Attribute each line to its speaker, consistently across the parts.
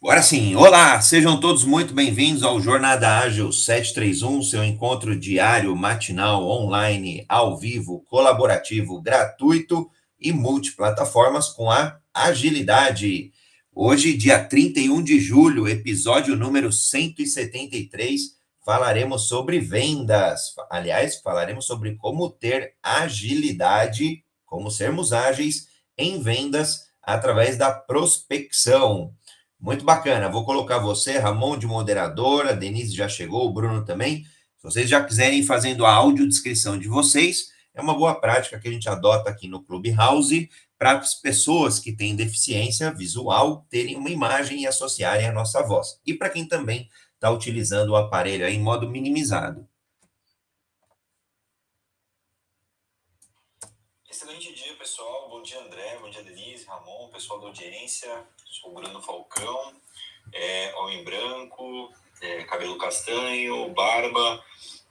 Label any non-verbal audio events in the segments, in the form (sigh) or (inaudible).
Speaker 1: Agora sim, olá, sejam todos muito bem-vindos ao Jornada Ágil 731, seu encontro diário, matinal, online, ao vivo, colaborativo, gratuito e multiplataformas com a agilidade. Hoje, dia 31 de julho, episódio número 173, falaremos sobre vendas. Aliás, falaremos sobre como ter agilidade, como sermos ágeis em vendas através da prospecção. Muito bacana. Vou colocar você, Ramon, de moderadora, Denise já chegou, o Bruno também. Se vocês já quiserem ir fazendo a audiodescrição de vocês, é uma boa prática que a gente adota aqui no Clubhouse para as pessoas que têm deficiência visual terem uma imagem e associarem a nossa voz. E para quem também está utilizando o aparelho em modo minimizado.
Speaker 2: Excelente dia, pessoal. Bom dia, André. Bom dia, Denise, Ramon, pessoal da audiência. O Bruno Falcão, é, homem branco, é, cabelo castanho, barba.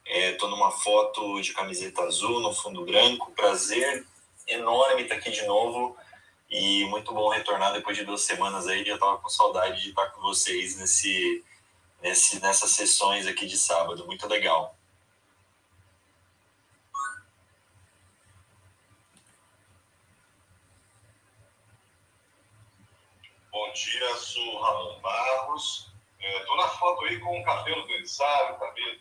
Speaker 2: Estou é, numa foto de camiseta azul no fundo branco. Prazer enorme estar aqui de novo e muito bom retornar depois de duas semanas aí. Já estava com saudade de estar com vocês nesse, nesse, nessas sessões aqui de sábado. Muito legal.
Speaker 3: Bom dia, sou Ramon Barros. Estou é, na foto aí com o cabelo grisalho, cabelo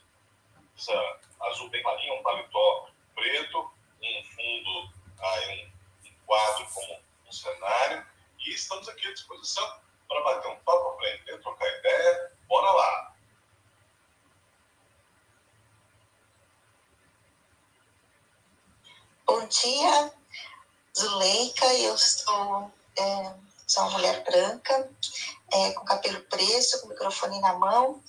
Speaker 3: essa azul bem clarinho, um paletó preto, um fundo, aí um, um quadro como um cenário. E estamos aqui à disposição para bater um papo, aprender, trocar ideia. Bora lá!
Speaker 4: Bom dia, Zuleika. Eu sou é, Sou uma mulher branca, é, com cabelo preso, com microfone na mão,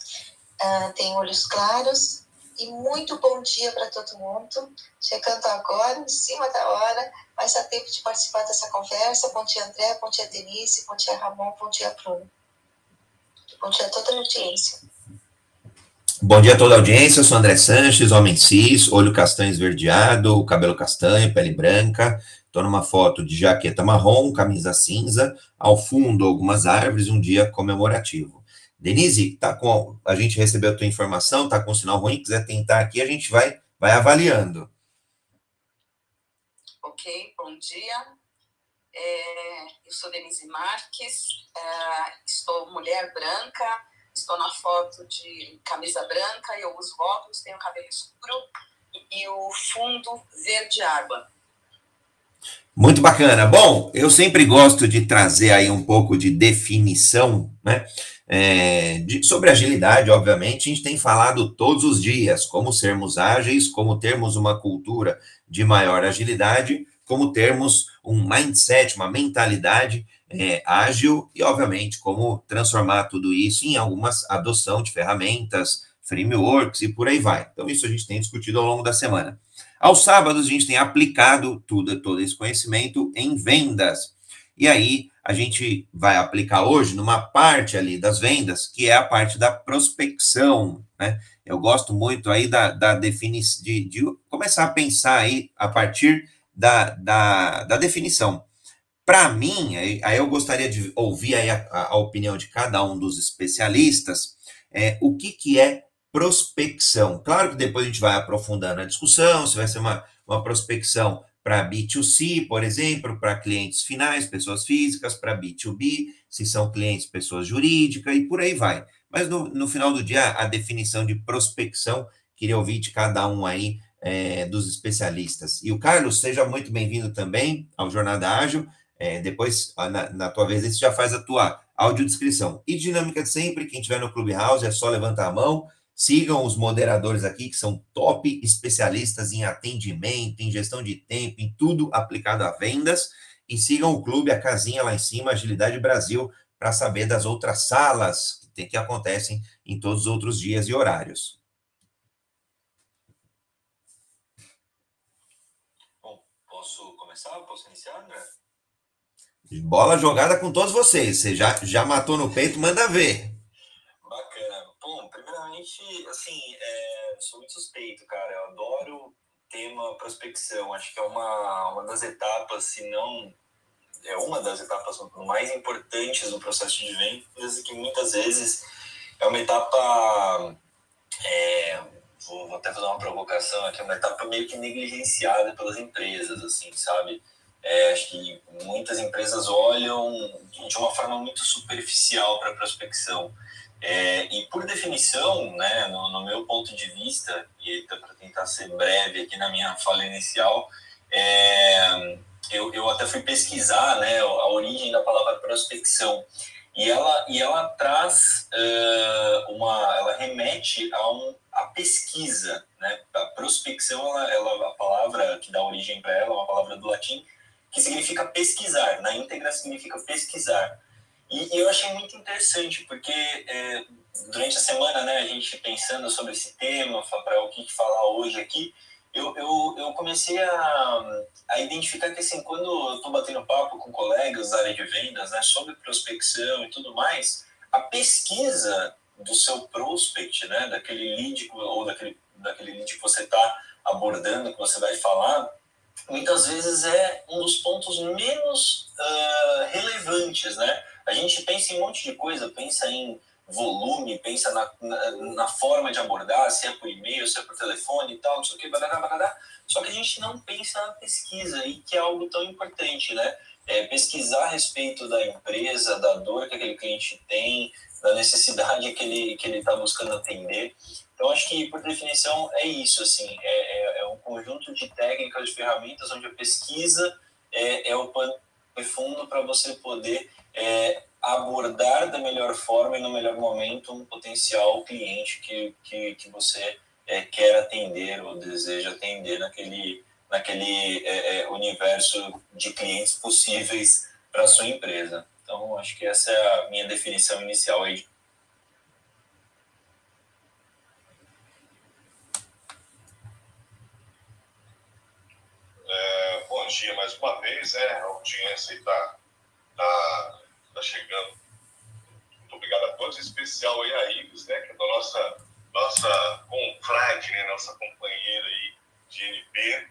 Speaker 4: uh, tenho olhos claros. E muito bom dia para todo mundo. Chegando agora, em cima da hora, mas há tempo de participar dessa conversa. Bom dia, André. Bom dia, Denise. Bom dia, Ramon. Bom dia, Bruno. Bom dia a toda a audiência.
Speaker 1: Bom dia a toda a audiência, eu sou André Sanches, homem cis, olho castanho esverdeado, cabelo castanho, pele branca, Estou numa foto de jaqueta marrom, camisa cinza, ao fundo algumas árvores, um dia comemorativo. Denise, tá com a gente recebeu a tua informação, tá com sinal ruim, quiser tentar aqui, a gente vai vai avaliando.
Speaker 5: Ok, bom dia. É, eu sou Denise Marques, é, estou mulher branca, estou na foto de camisa branca, eu uso óculos, tenho cabelo escuro e, o fundo verde água.
Speaker 1: Muito bacana. Bom, eu sempre gosto de trazer aí um pouco de definição, né? É, de, sobre agilidade, obviamente, a gente tem falado todos os dias como sermos ágeis, como termos uma cultura de maior agilidade, como termos um mindset, uma mentalidade é, ágil e, obviamente, como transformar tudo isso em algumas adoção de ferramentas, frameworks e por aí vai. Então, isso a gente tem discutido ao longo da semana. Aos sábados, a gente tem aplicado tudo, todo esse conhecimento em vendas. E aí, a gente vai aplicar hoje numa parte ali das vendas, que é a parte da prospecção, né? Eu gosto muito aí da, da definição, de, de, começar a pensar aí a partir da, da, da definição. Para mim, aí, aí, eu gostaria de ouvir aí a, a, opinião de cada um dos especialistas, é, o que, que é prospecção. Claro que depois a gente vai aprofundando a discussão, se vai ser uma, uma prospecção para B2C, por exemplo, para clientes finais, pessoas físicas, para B2B, se são clientes, pessoas jurídicas, e por aí vai. Mas no, no final do dia, a definição de prospecção, queria ouvir de cada um aí é, dos especialistas. E o Carlos, seja muito bem-vindo também ao Jornada Ágil. É, depois, na, na, tua vez, você já faz a tua audiodescrição. E dinâmica de sempre, quem estiver no Clubhouse é só levantar a mão, Sigam os moderadores aqui, que são top especialistas em atendimento, em gestão de tempo, em tudo aplicado a vendas. E sigam o clube, a casinha lá em cima, Agilidade Brasil, para saber das outras salas que, tem, que acontecem em todos os outros dias e horários.
Speaker 2: Bom, posso começar? Posso iniciar, André?
Speaker 1: Bola jogada com todos vocês. Você já, já matou no peito, manda ver
Speaker 2: primeiramente, assim, é, sou muito suspeito, cara. Eu adoro tema prospecção. Acho que é uma, uma das etapas, se não é uma das etapas mais importantes do processo de vendas e que muitas vezes é uma etapa é, vou, vou, até fazer uma provocação aqui, uma etapa meio que negligenciada pelas empresas, assim, sabe? É, acho que muitas empresas olham de uma forma muito superficial para a prospecção. É, e por definição, né, no, no, meu ponto de vista, e para tentar ser breve aqui na minha fala inicial, é, eu, eu até fui pesquisar né, a origem da palavra prospecção. E ela, e ela traz uh, uma, ela remete a, um, a pesquisa, né? A prospecção, ela, ela, a palavra que dá origem para ela é uma palavra do latim que significa pesquisar, na íntegra significa pesquisar. E, e eu achei muito interessante, porque é, durante a semana, né, a gente pensando sobre esse tema, para o que falar hoje aqui, eu, eu, eu comecei a, a identificar que, assim, quando eu estou batendo papo com colegas da área de vendas, né, sobre prospecção e tudo mais, a pesquisa do seu prospect, né, daquele lead ou daquele, daquele lead que você está abordando, que você vai falar, muitas vezes é um dos pontos menos uh, relevantes, né? A gente pensa em um monte de coisa, pensa em volume, pensa na, na, na, forma de abordar, se é por e-mail, se é por telefone e tal, não sei o que, barará, só que a gente não pensa na pesquisa, e que é algo tão importante, né? É pesquisar a respeito da empresa, da dor que aquele cliente tem, da necessidade que ele que ele está buscando atender. Então, acho que, por definição, é isso, assim, é, é, conjunto de técnicas, de ferramentas, onde a pesquisa é, é o pano de fundo para você poder é, abordar da melhor forma e no melhor momento um potencial cliente que, que, que você é, quer atender ou deseja atender naquele, naquele é, é, universo de clientes possíveis para sua empresa. Então, acho que essa é a minha definição inicial aí
Speaker 3: É, bom dia mais uma vez, né? A audiência está tá, tá chegando. Muito obrigado a todos, em especial aí a Ives, né? Que é da nossa, nossa confrade, né? Nossa companheira aí de NP.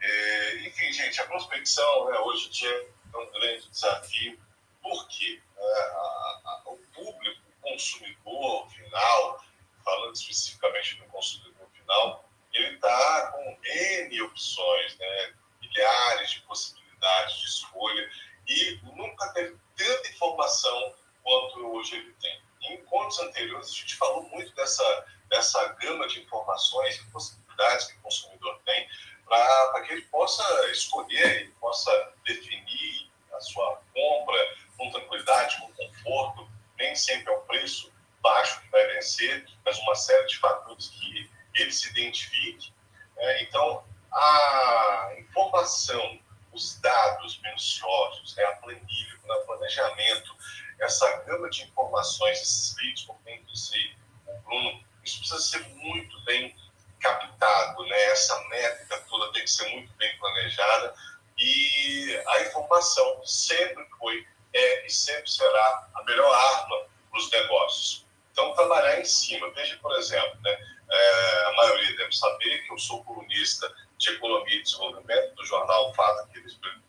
Speaker 3: É, enfim, gente, a prospecção né, hoje é um grande desafio. Por quê? É, a, a, o público, o consumidor final, falando especificamente do consumidor final, ele está com N opções, né? milhares de possibilidades de escolha e nunca teve tanta informação quanto hoje ele tem. Em encontros anteriores, a gente falou muito dessa, dessa gama de informações e possibilidades que o consumidor tem para que ele possa escolher, ele possa definir a sua compra com tranquilidade, com conforto. Nem sempre é o preço baixo que vai vencer, mas uma série de fatores que ele se identifique. Né? Então, a informação, os dados minuciosos, né? a planilha, o planejamento, essa gama de informações, esses leads, como bem disse o Bruno, isso precisa ser muito bem captado, né? essa métrica toda tem que ser muito bem planejada e a informação sempre foi é, e sempre será a melhor arma para os negócios. Então, trabalhar em cima. Veja, por exemplo, né, é, a maioria deve saber que eu sou colunista de Economia e Desenvolvimento do jornal Fato aqui do Espírito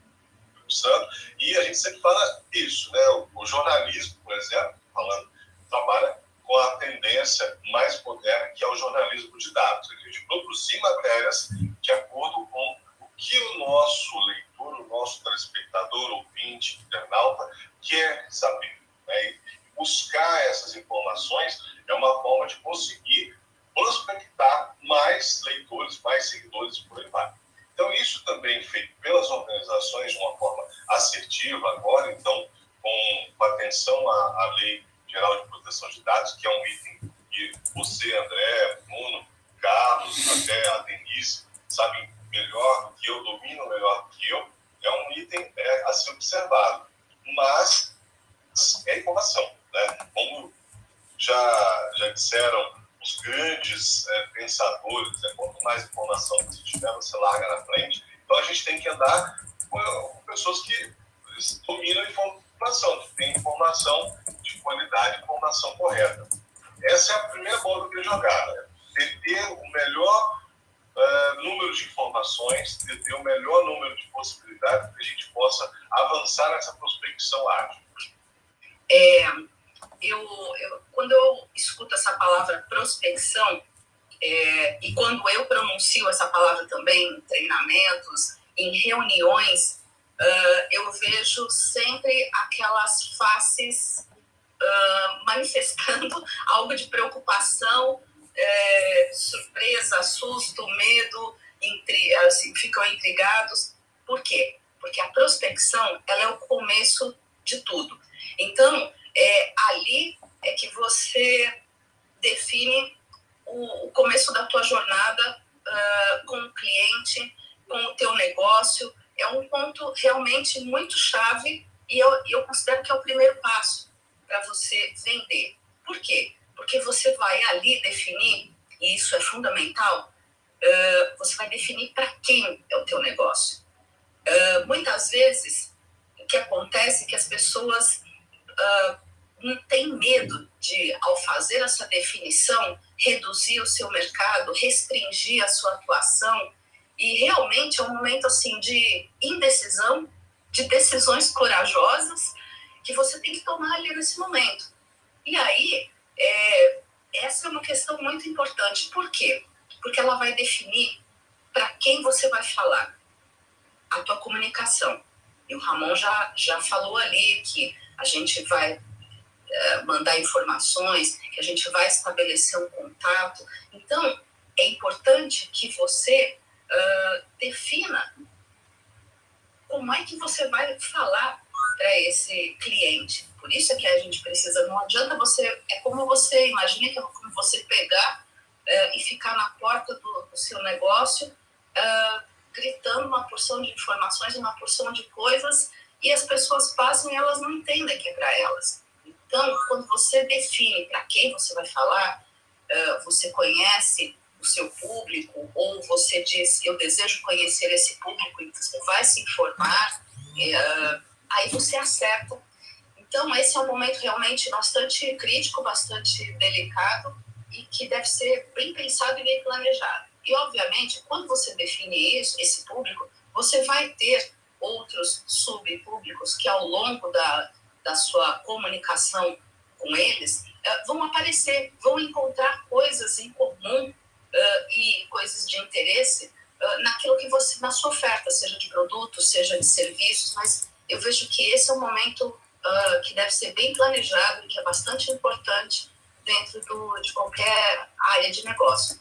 Speaker 3: Santo, e a gente sempre fala isso, né? O, o jornalismo, por exemplo, falando, trabalha com a tendência mais moderna, que é o jornalismo de dados. A gente produzir matérias de acordo com o que o nosso leitor, o nosso telespectador, ouvinte, internauta, quer saber. Né? Buscar essas informações é uma forma de conseguir prospectar mais leitores, mais seguidores por aí vai. Então, isso também feito pelas organizações de uma forma assertiva agora, então, com, atenção à, à Lei Geral de Proteção de Dados, que é um item que você, André, Bruno, Carlos, até a Denise, sabem melhor do que eu, dominam melhor que eu, é um item é, a ser observado. Mas é informação. Né? Como já, já disseram os grandes é, pensadores, né? quanto mais informação você tiver, você larga na frente. Então a gente tem que andar com, pessoas que dominam a informação, que têm informação de qualidade, informação correta. Essa é a primeira bola que eu jogar, né? ter o melhor uh, número de informações, ter o melhor número de possibilidades que a gente possa avançar nessa prospecção ágil?
Speaker 5: É, eu, eu, quando eu escuto essa palavra prospecção, é, e quando eu pronuncio essa palavra também em treinamentos, em reuniões, uh, eu vejo sempre aquelas faces uh, manifestando (laughs) algo de preocupação, é, surpresa, susto, medo, intri assim, ficam intrigados. Por quê? Porque a prospecção ela é o começo de tudo. Então, é ali é que você define o, o começo da tua jornada uh, com o cliente, com o teu negócio. É um ponto realmente muito chave e eu, eu considero que é o primeiro passo para você vender. Por quê? Porque você vai ali definir, e isso é fundamental, uh, você vai definir para quem é o teu negócio. Uh, muitas vezes, o que acontece é que as pessoas uh, não têm medo de, ao fazer essa definição, reduzir o seu mercado, restringir a sua atuação, e realmente é um momento assim de indecisão, de decisões corajosas que você tem que tomar ali nesse momento. E aí, é, essa é uma questão muito importante. Por quê? Porque ela vai definir para quem você vai falar a tua comunicação. E o Ramon já, já falou ali que a gente vai mandar informações, que a gente vai estabelecer um contato. Então, é importante que você uh, defina como é que você vai falar para esse cliente. Por isso é que a gente precisa, não adianta você, é como você, imagina que é como você pegar uh, e ficar na porta do, do seu negócio, uh, gritando uma porção de informações, uma porção de coisas, e as pessoas passam e elas não entendem que é para elas. Então, quando você define para quem você vai falar, você conhece o seu público, ou você diz, eu desejo conhecer esse público, e você vai se informar, aí você acerta. Então, esse é um momento realmente bastante crítico, bastante delicado, e que deve ser bem pensado e bem planejado. E, obviamente, quando você define isso, esse público, você vai ter outros subpúblicos que, ao longo da, da sua comunicação com eles, eh, vão aparecer, vão encontrar coisas em comum uh, e coisas de interesse uh, naquilo que você, na sua oferta, seja de produtos, seja de serviços, mas eu vejo que esse é um momento uh, que deve ser bem planejado que é bastante importante dentro do, de qualquer área de negócio.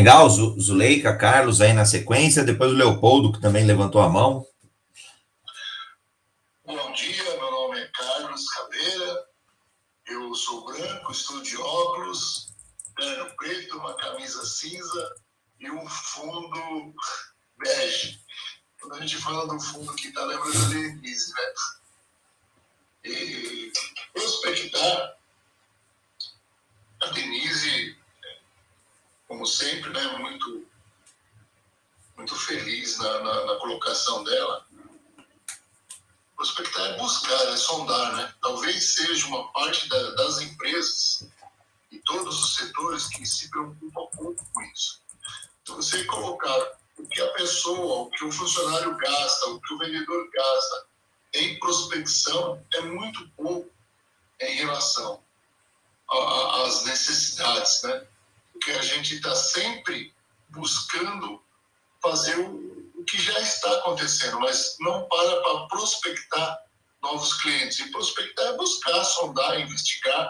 Speaker 1: Legal, Zuleika, Carlos aí na sequência, depois o Leopoldo, que também levantou a mão.
Speaker 6: Bom dia, meu nome é Carlos Caveira, eu sou branco, estou de óculos, terno preto, uma camisa cinza e um fundo bege. Quando a gente fala do fundo que está lembrando da Denise, né? E prospectar, a Denise como sempre, né, muito, muito feliz na, na, na colocação dela. Prospectar é buscar, é sondar, né? Talvez seja uma parte da, das empresas e todos os setores que se preocupam pouco com isso. Então, você colocar o que a pessoa, o que o funcionário gasta, o que o vendedor gasta em prospecção é muito pouco em relação às necessidades, né? Porque a gente está sempre buscando fazer o, o, que já está acontecendo, mas não para para prospectar novos clientes. E prospectar é buscar, sondar, investigar,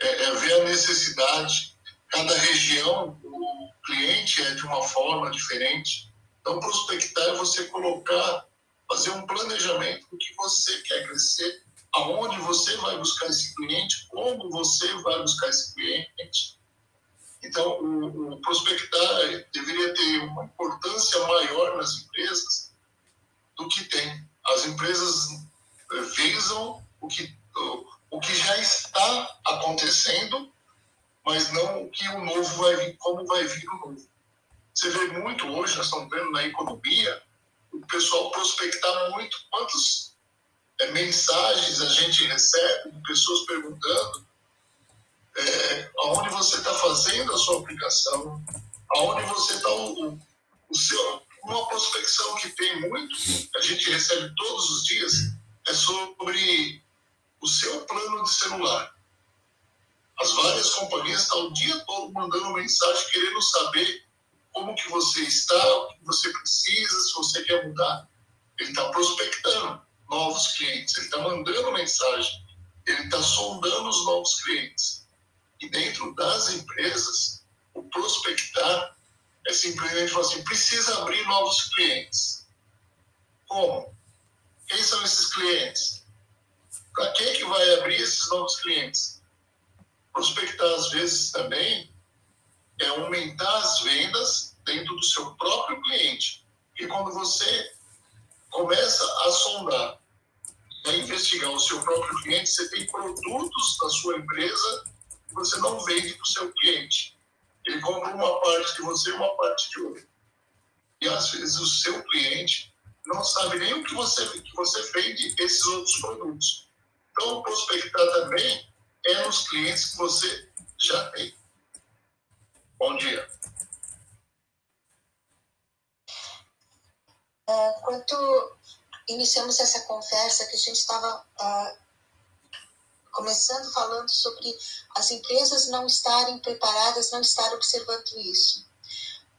Speaker 6: é, é ver a necessidade. Cada região, o cliente é de uma forma diferente. Então, prospectar é você colocar, fazer um planejamento do que você quer crescer, aonde você vai buscar esse cliente, como você vai buscar esse cliente então, o, o prospectar deveria ter uma importância maior nas empresas do que tem. As empresas eh, visam o que, o que já está acontecendo, mas não o que o novo vai vir, como vai vir o novo. Você vê muito hoje, nós estamos vendo na economia, o pessoal prospectar muito quantos é, mensagens a gente recebe de pessoas perguntando é, aonde você está fazendo a sua aplicação, aonde você está o, o seu, uma prospecção que tem muito, a gente recebe todos os dias, é sobre o seu plano de celular. As várias companhias estão o dia todo mandando mensagem querendo saber como que você está, o que você precisa, se você quer mudar. Ele está prospectando novos clientes, ele está mandando mensagem, ele está sondando os novos clientes. E dentro das empresas, o prospectar é simplesmente falar assim, precisa abrir novos clientes. Como? Quem são esses clientes? Para quem que vai abrir esses novos clientes? Prospectar, às vezes, também é aumentar as vendas dentro do seu próprio cliente. E quando você começa a sondar, a investigar o seu próprio cliente, você tem produtos da sua empresa você não vende para o seu cliente. Ele compra uma parte de você e uma parte de outro. E às vezes o seu cliente não sabe nem o que você, que você vende esses outros produtos. Então, prospectar também é nos clientes que você já tem. Bom dia.
Speaker 4: Uh, quando iniciamos essa conversa, que a gente estava uh, começando falando sobre as empresas não estarem preparadas, não estarem observando isso.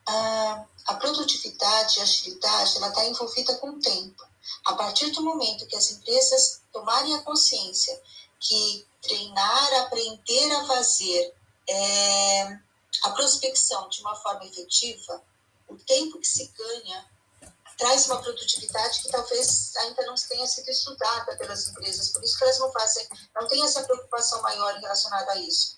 Speaker 4: Uh, a produtividade, a agilidade, ela está envolvida com o tempo. A partir do momento que as empresas tomarem a consciência que treinar, aprender a fazer é, a prospecção de uma forma efetiva, o tempo que se ganha traz uma produtividade que talvez ainda não tenha sido estudada pelas empresas, por isso que elas não fazem, não têm essa preocupação maior relacionada a isso.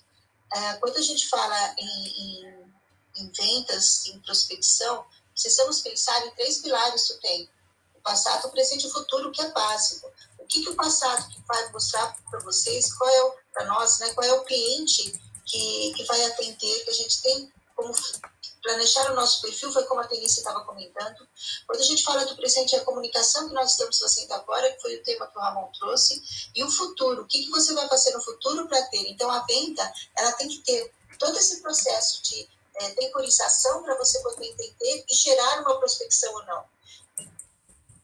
Speaker 4: É, quando a gente fala em, em, em vendas, em prospecção, precisamos pensar em três pilares do tempo: o passado, o presente e o futuro, que é básico. O que, que o passado vai mostrar para vocês? Qual é para nós, né? Qual é o cliente que, que vai atender? Que a gente tem como planejar o nosso perfil, foi como a Denise estava comentando. Quando a gente fala do presente, é a comunicação que nós estamos fazendo agora, que foi o tema que o Ramon trouxe, e o futuro, o que, que você vai fazer no futuro para ter? Então, a venda, ela tem que ter todo esse processo de é, temporização para você poder entender e gerar uma prospecção ou não.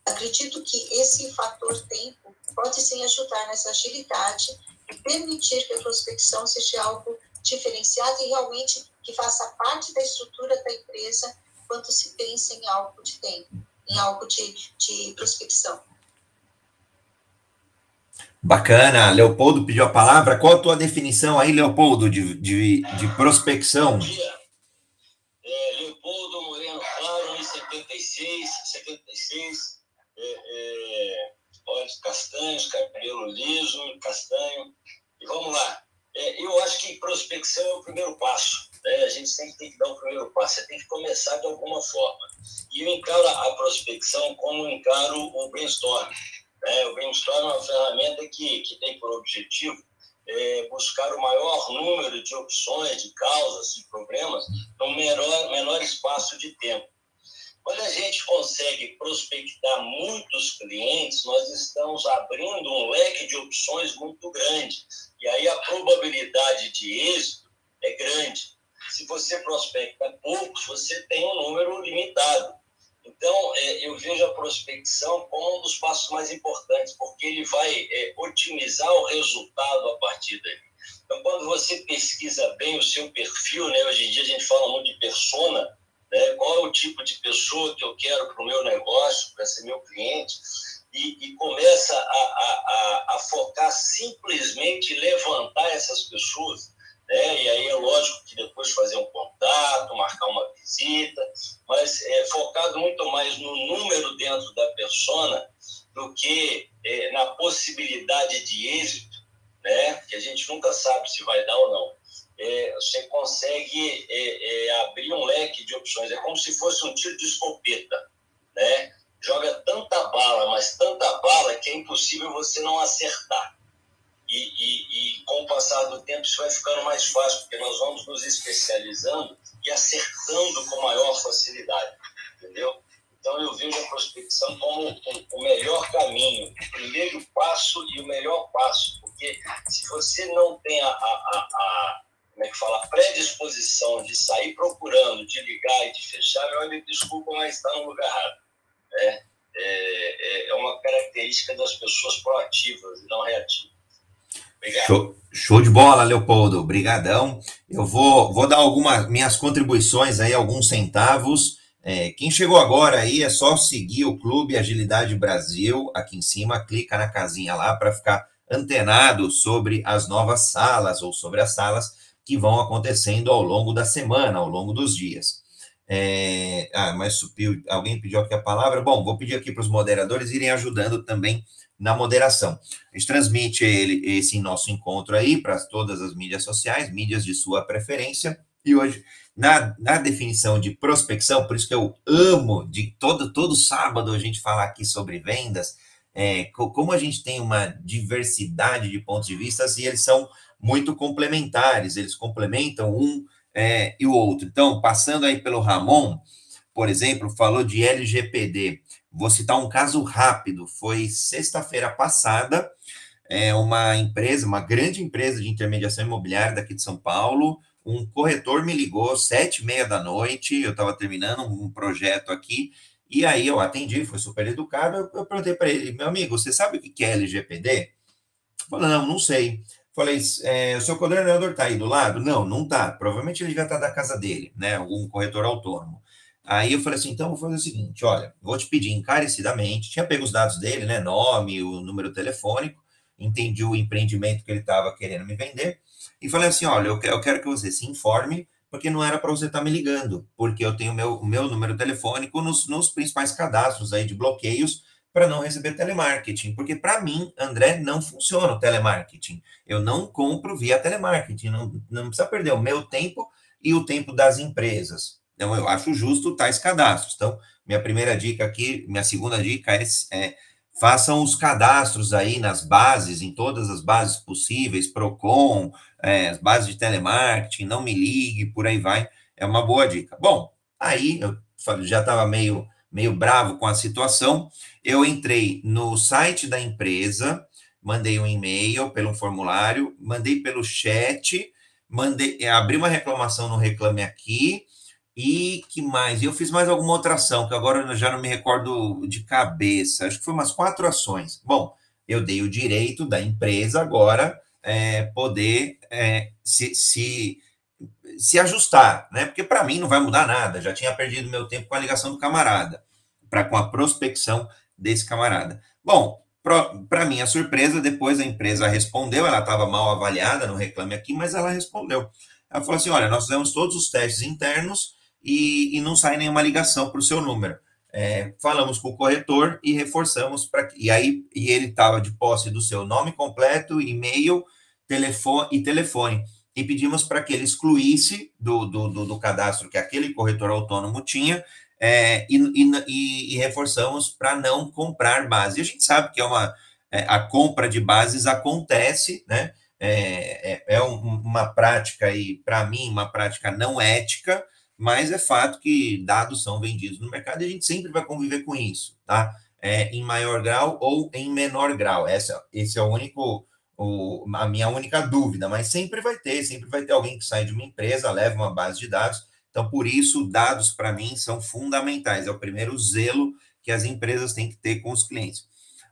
Speaker 4: Acredito que esse fator tempo pode sim ajudar nessa agilidade e permitir que a prospecção seja algo diferenciado e realmente que faça parte da estrutura da empresa quando se pensa em algo de tempo, em algo de, de prospecção.
Speaker 1: Bacana, Leopoldo pediu a palavra. Qual a tua definição aí, Leopoldo, de, de, de prospecção? Bom dia.
Speaker 7: É, Leopoldo Moreno Claro, 76, 76, é, é, olhos castanhos, cabelo liso, castanho. E vamos lá. É, eu acho que prospecção é o primeiro passo. Né? A gente sempre tem que dar o primeiro passo, você tem que começar de alguma forma. E eu encaro a prospecção como encaro o brainstorm. Né? O brainstorm é uma ferramenta que, que tem por objetivo é, buscar o maior número de opções, de causas, de problemas, no menor, menor espaço de tempo. Quando a gente consegue prospectar muitos clientes, nós estamos abrindo um leque de opções muito grande. E aí a probabilidade de êxito é grande. Se você prospecta poucos, você tem um número limitado. Então, é, eu vejo a prospecção como um dos passos mais importantes, porque ele vai é, otimizar o resultado a partir dali. Então, quando você pesquisa bem o seu perfil, né, hoje em dia a gente fala muito de persona, né, qual é o tipo de pessoa que eu quero para o meu negócio, para ser meu cliente, e, e começa a, a, a, a focar simplesmente levantar essas pessoas, né? E aí é lógico que depois fazer um contato, marcar uma visita, mas é focado muito mais no número dentro da persona do que é, na possibilidade de êxito, né? Que a gente nunca sabe se vai dar ou não. É, você consegue é, é, abrir um leque de opções. É como se fosse um tiro de escopeta, né? Joga tanta bala, mas tanta bala que é impossível você não acertar. E, e, e, com o passar do tempo isso vai ficando mais fácil, porque nós vamos nos especializando e acertando com maior facilidade, entendeu? Então, eu vejo a prospecção como o melhor caminho, o primeiro passo e o melhor passo, porque se você não tem a, a, a, como é que fala, predisposição de sair procurando, de ligar e de fechar, olha, desculpa, mas está no lugar errado. Né? É, é, é uma característica das pessoas proativas e não reativas.
Speaker 1: Show, show, de bola, Leopoldo. Obrigadão. Eu vou, vou dar algumas minhas contribuições aí, alguns centavos. É, quem chegou agora aí é só seguir o Clube Agilidade Brasil aqui em cima, clica na casinha lá para ficar antenado sobre as novas salas ou sobre as salas que vão acontecendo ao longo da semana, ao longo dos dias. É, ah, mas subiu, alguém pediu aqui a palavra. Bom, vou pedir aqui para os moderadores irem ajudando também na moderação. A gente transmite ele, esse nosso encontro aí para todas as mídias sociais, mídias de sua preferência. E hoje, na, na definição de prospecção, por isso que eu amo de todo, todo sábado a gente falar aqui sobre vendas, é, como a gente tem uma diversidade de pontos de vista e eles são muito complementares, eles complementam um é, e o outro. Então, passando aí pelo Ramon, por exemplo, falou de LGPD. Vou citar um caso rápido. Foi sexta-feira passada, é, uma empresa, uma grande empresa de intermediação imobiliária daqui de São Paulo, um corretor me ligou sete e meia da noite, eu estava terminando um projeto aqui, e aí eu atendi, foi super educado, eu, eu perguntei para ele, meu amigo, você sabe o que é LGPD? Falei, não, não sei. Falei, é, o seu coordenador está aí do lado? Não, não está. Provavelmente ele já está da casa dele, né? Algum corretor autônomo. Aí eu falei assim, então vou fazer o seguinte, olha, vou te pedir encarecidamente, tinha pego os dados dele, né, nome, o número telefônico, entendi o empreendimento que ele estava querendo me vender, e falei assim, olha, eu quero que você se informe, porque não era para você estar tá me ligando, porque eu tenho o meu, meu número telefônico nos, nos principais cadastros aí de bloqueios para não receber telemarketing, porque para mim, André, não funciona o telemarketing. Eu não compro via telemarketing, não, não precisa perder o meu tempo e o tempo das empresas. Então, eu acho justo tais cadastros. Então, minha primeira dica aqui, minha segunda dica é, é façam os cadastros aí nas bases, em todas as bases possíveis, Procon, é, as bases de telemarketing, não me ligue, por aí vai. É uma boa dica. Bom, aí eu já estava meio, meio bravo com a situação. Eu entrei no site da empresa, mandei um e-mail pelo formulário, mandei pelo chat, mandei, abri uma reclamação no Reclame Aqui, e que mais? Eu fiz mais alguma outra ação, que agora eu já não me recordo de cabeça. Acho que foi umas quatro ações. Bom, eu dei o direito da empresa agora é, poder é, se, se, se ajustar, né? Porque para mim não vai mudar nada. Já tinha perdido meu tempo com a ligação do camarada, para com a prospecção desse camarada. Bom, para minha surpresa, depois a empresa respondeu. Ela estava mal avaliada no reclame aqui, mas ela respondeu. Ela falou assim: olha, nós fizemos todos os testes internos e, e não sai nenhuma ligação para o seu número. É, falamos com o corretor e reforçamos para e aí e ele estava de posse do seu nome completo, e-mail, telefone e telefone e pedimos para que ele excluísse do, do, do, do, cadastro que aquele corretor autônomo tinha é, e, e, e, reforçamos para não comprar base. E a gente sabe que é uma é, a compra de bases acontece, né? É, é, é um, uma prática e para mim uma prática não ética mas é fato que dados são vendidos no mercado e a gente sempre vai conviver com isso, tá? É, em maior grau ou em menor grau. Essa, esse é o único, o, a minha única dúvida, mas sempre vai ter, sempre vai ter alguém que sai de uma empresa, leva uma base de dados. Então, por isso, dados para mim são fundamentais. É o primeiro zelo que as empresas têm que ter com os clientes.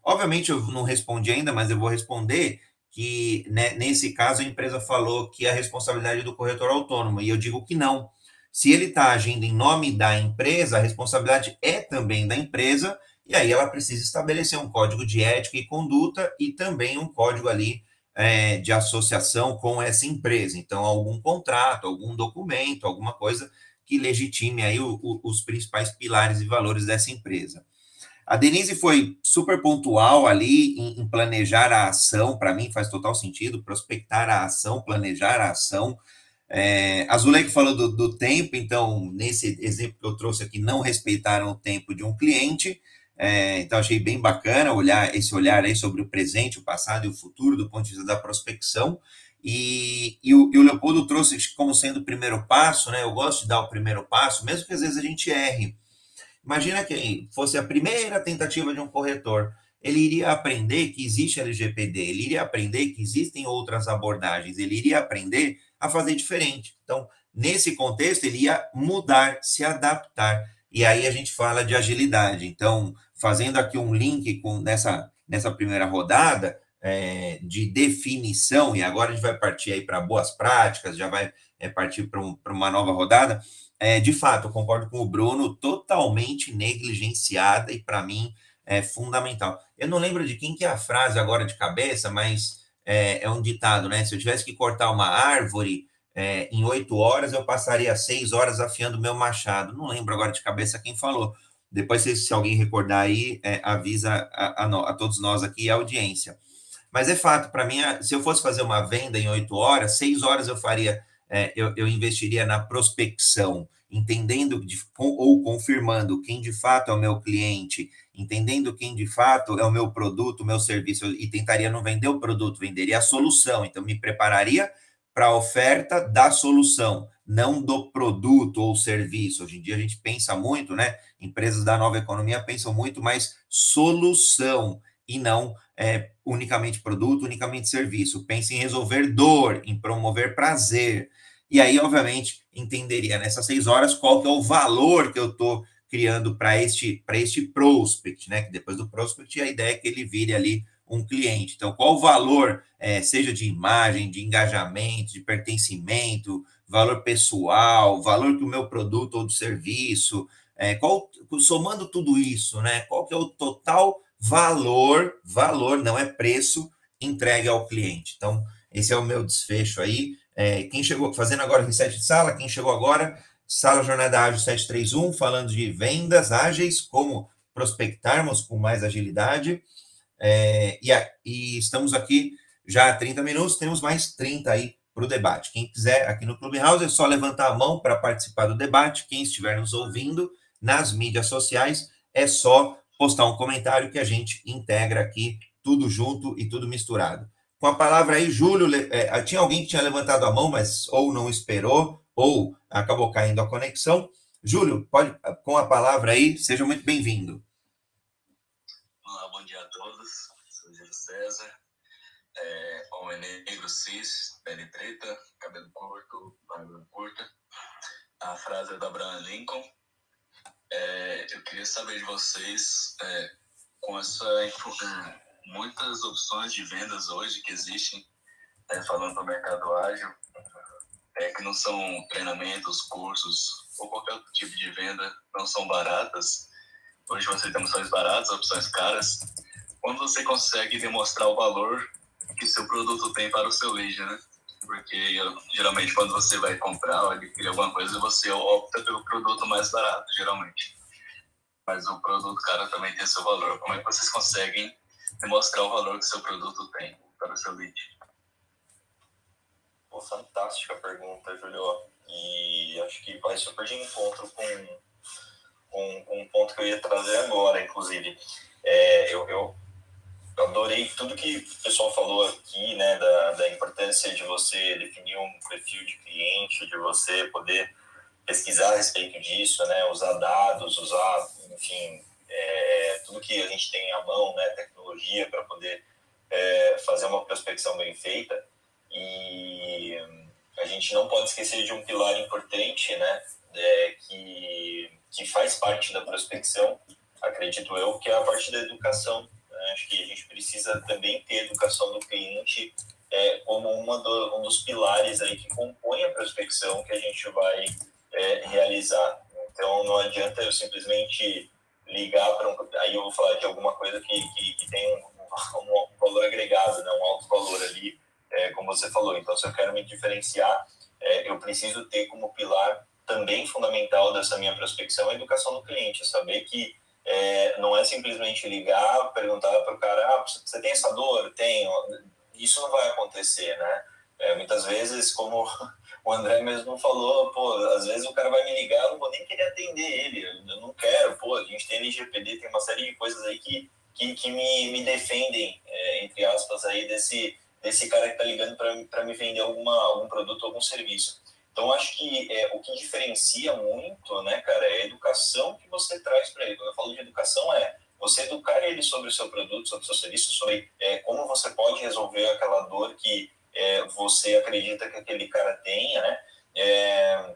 Speaker 1: Obviamente, eu não respondi ainda, mas eu vou responder que né, nesse caso a empresa falou que a responsabilidade do corretor autônomo, e eu digo que não se ele está agindo em nome da empresa, a responsabilidade é também da empresa, e aí ela precisa estabelecer um código de ética e conduta e também um código ali é, de associação com essa empresa. Então, algum contrato, algum documento, alguma coisa que legitime aí o, o, os principais pilares e valores dessa empresa. A Denise foi super pontual ali em, em planejar a ação, para mim faz total sentido, prospectar a ação, planejar a ação, é, a Zuleika falou do, do, tempo, então, nesse exemplo que eu trouxe aqui, não respeitaram o tempo de um cliente, é, então achei bem bacana olhar esse olhar aí sobre o presente, o passado e o futuro do ponto de vista da prospecção. E, e, o, e o Leopoldo trouxe como sendo o primeiro passo, né? Eu gosto de dar o primeiro passo, mesmo que às vezes a gente erre. Imagina que fosse a primeira tentativa de um corretor. Ele iria aprender que existe LGPD, ele iria aprender que existem outras abordagens, ele iria aprender a fazer diferente. Então, nesse contexto, ele ia mudar, se adaptar. E aí a gente fala de agilidade. Então, fazendo aqui um link com nessa, nessa primeira rodada é, de definição, e agora a gente vai partir aí para boas práticas, já vai é, partir para um, uma nova rodada. É, de fato, eu concordo com o Bruno, totalmente negligenciada e para mim é fundamental. Eu não lembro de quem que é a frase agora de cabeça, mas é, é um ditado, né? Se eu tivesse que cortar uma árvore é, em oito horas, eu passaria seis horas afiando meu machado. Não lembro agora de cabeça quem falou. Depois, se, se alguém recordar aí, é, avisa a, a, a, todos nós aqui a audiência. Mas é fato, para mim, se eu fosse fazer uma venda em oito horas, seis horas eu faria, é, eu, eu, investiria na prospecção, entendendo de, ou confirmando quem de fato é o meu cliente, entendendo quem de fato é o meu produto, o meu serviço, e tentaria não vender o produto, venderia a solução. Então, me prepararia para a oferta da solução, não do produto ou serviço. Hoje em dia a gente pensa muito, né? Empresas da nova economia pensam muito mais solução e não é, unicamente produto, unicamente serviço. Pense em resolver dor, em promover prazer. E aí, obviamente, entenderia nessas seis horas qual que é o valor que eu estou criando para este, este prospect, né? Que depois do prospect a ideia é que ele vire ali um cliente. Então, qual o valor, é, seja de imagem, de engajamento, de pertencimento, valor pessoal, valor que o meu produto ou do serviço, é, qual, somando tudo isso, né? Qual que é o total valor, valor, não é preço, entregue ao cliente. Então, esse é o meu desfecho aí. É, quem chegou, fazendo agora reset de sala, quem chegou agora, Sala Jornada Ágil 731, falando de vendas ágeis, como prospectarmos com mais agilidade. É, e, e, estamos aqui já há 30 minutos, temos mais 30 aí para o debate. Quem quiser aqui no Clubhouse é só levantar a mão para participar do debate. Quem estiver nos ouvindo nas mídias sociais é só postar um comentário que a gente integra aqui tudo junto e tudo misturado. Com a palavra aí, Júlio, é, tinha alguém que tinha levantado a mão, mas ou não esperou, ou acabou caindo a conexão. Júlio, pode, com a palavra aí, seja muito bem-vindo.
Speaker 8: Olá, bom dia a todos. Sou Júlio César, é, homem negro, cis, pele preta, cabelo curto, barba curta. A frase é da Abraham Lincoln, é, eu queria saber de vocês, é, com essa muitas opções de vendas hoje que existem, é, falando do mercado ágil, é, que não são treinamentos, cursos ou qualquer outro tipo de venda, não são baratas. Hoje você tem opções baratas, opções caras. Quando você consegue demonstrar o valor que seu produto tem para o seu lead, né? Porque geralmente quando você vai comprar ou adquirir alguma coisa, você opta pelo produto mais barato, geralmente. Mas o produto, cara, também tem seu valor. Como é que vocês conseguem demonstrar o valor que seu produto tem para o seu lead?
Speaker 2: Pô, fantástica pergunta, Julio. E acho que vai super de encontro com, com, com um ponto que eu ia trazer agora, inclusive. É, eu, eu eu adorei tudo que o pessoal falou aqui, né, da, da importância de você definir um perfil de cliente, de você poder pesquisar a respeito disso, né, usar dados, usar, enfim, é, tudo que a gente tem à mão, né, tecnologia para poder é, fazer uma prospecção bem feita. E a gente não pode esquecer de um pilar importante, né, é, que, que faz parte da prospecção, acredito eu, que é a parte da educação né? Acho que a gente precisa também ter educação do cliente é, como uma do, um dos pilares aí que compõe a prospecção que a gente vai é, realizar. Então, não adianta eu simplesmente ligar para um. Aí eu vou falar de alguma coisa que, que, que tem um, um, valor agregado, né? um alto valor ali, é, como você falou. Então, se eu quero me diferenciar, é, eu preciso ter como pilar também fundamental dessa minha prospecção a educação do cliente, saber que é, não é simplesmente ligar, perguntar para o cara, ah, você tem essa dor? Tenho. Isso não vai acontecer, né? É, muitas vezes, como (laughs) o André mesmo falou, pô, às vezes o cara vai me ligar, eu não vou nem querer atender ele, eu não quero, pô, a gente tem LGPD, tem uma série de coisas aí que, que, que me, me defendem, é, entre aspas, aí desse, desse cara que tá ligando para me vender alguma, algum produto, algum serviço. Então, acho que é, o que diferencia muito, né, cara, é a educação que você traz para ele. Quando eu falo de educação, é você educar ele sobre o seu produto, sobre o seu serviço, sobre é, como você pode resolver aquela dor que é, você acredita que aquele cara tenha, né? É,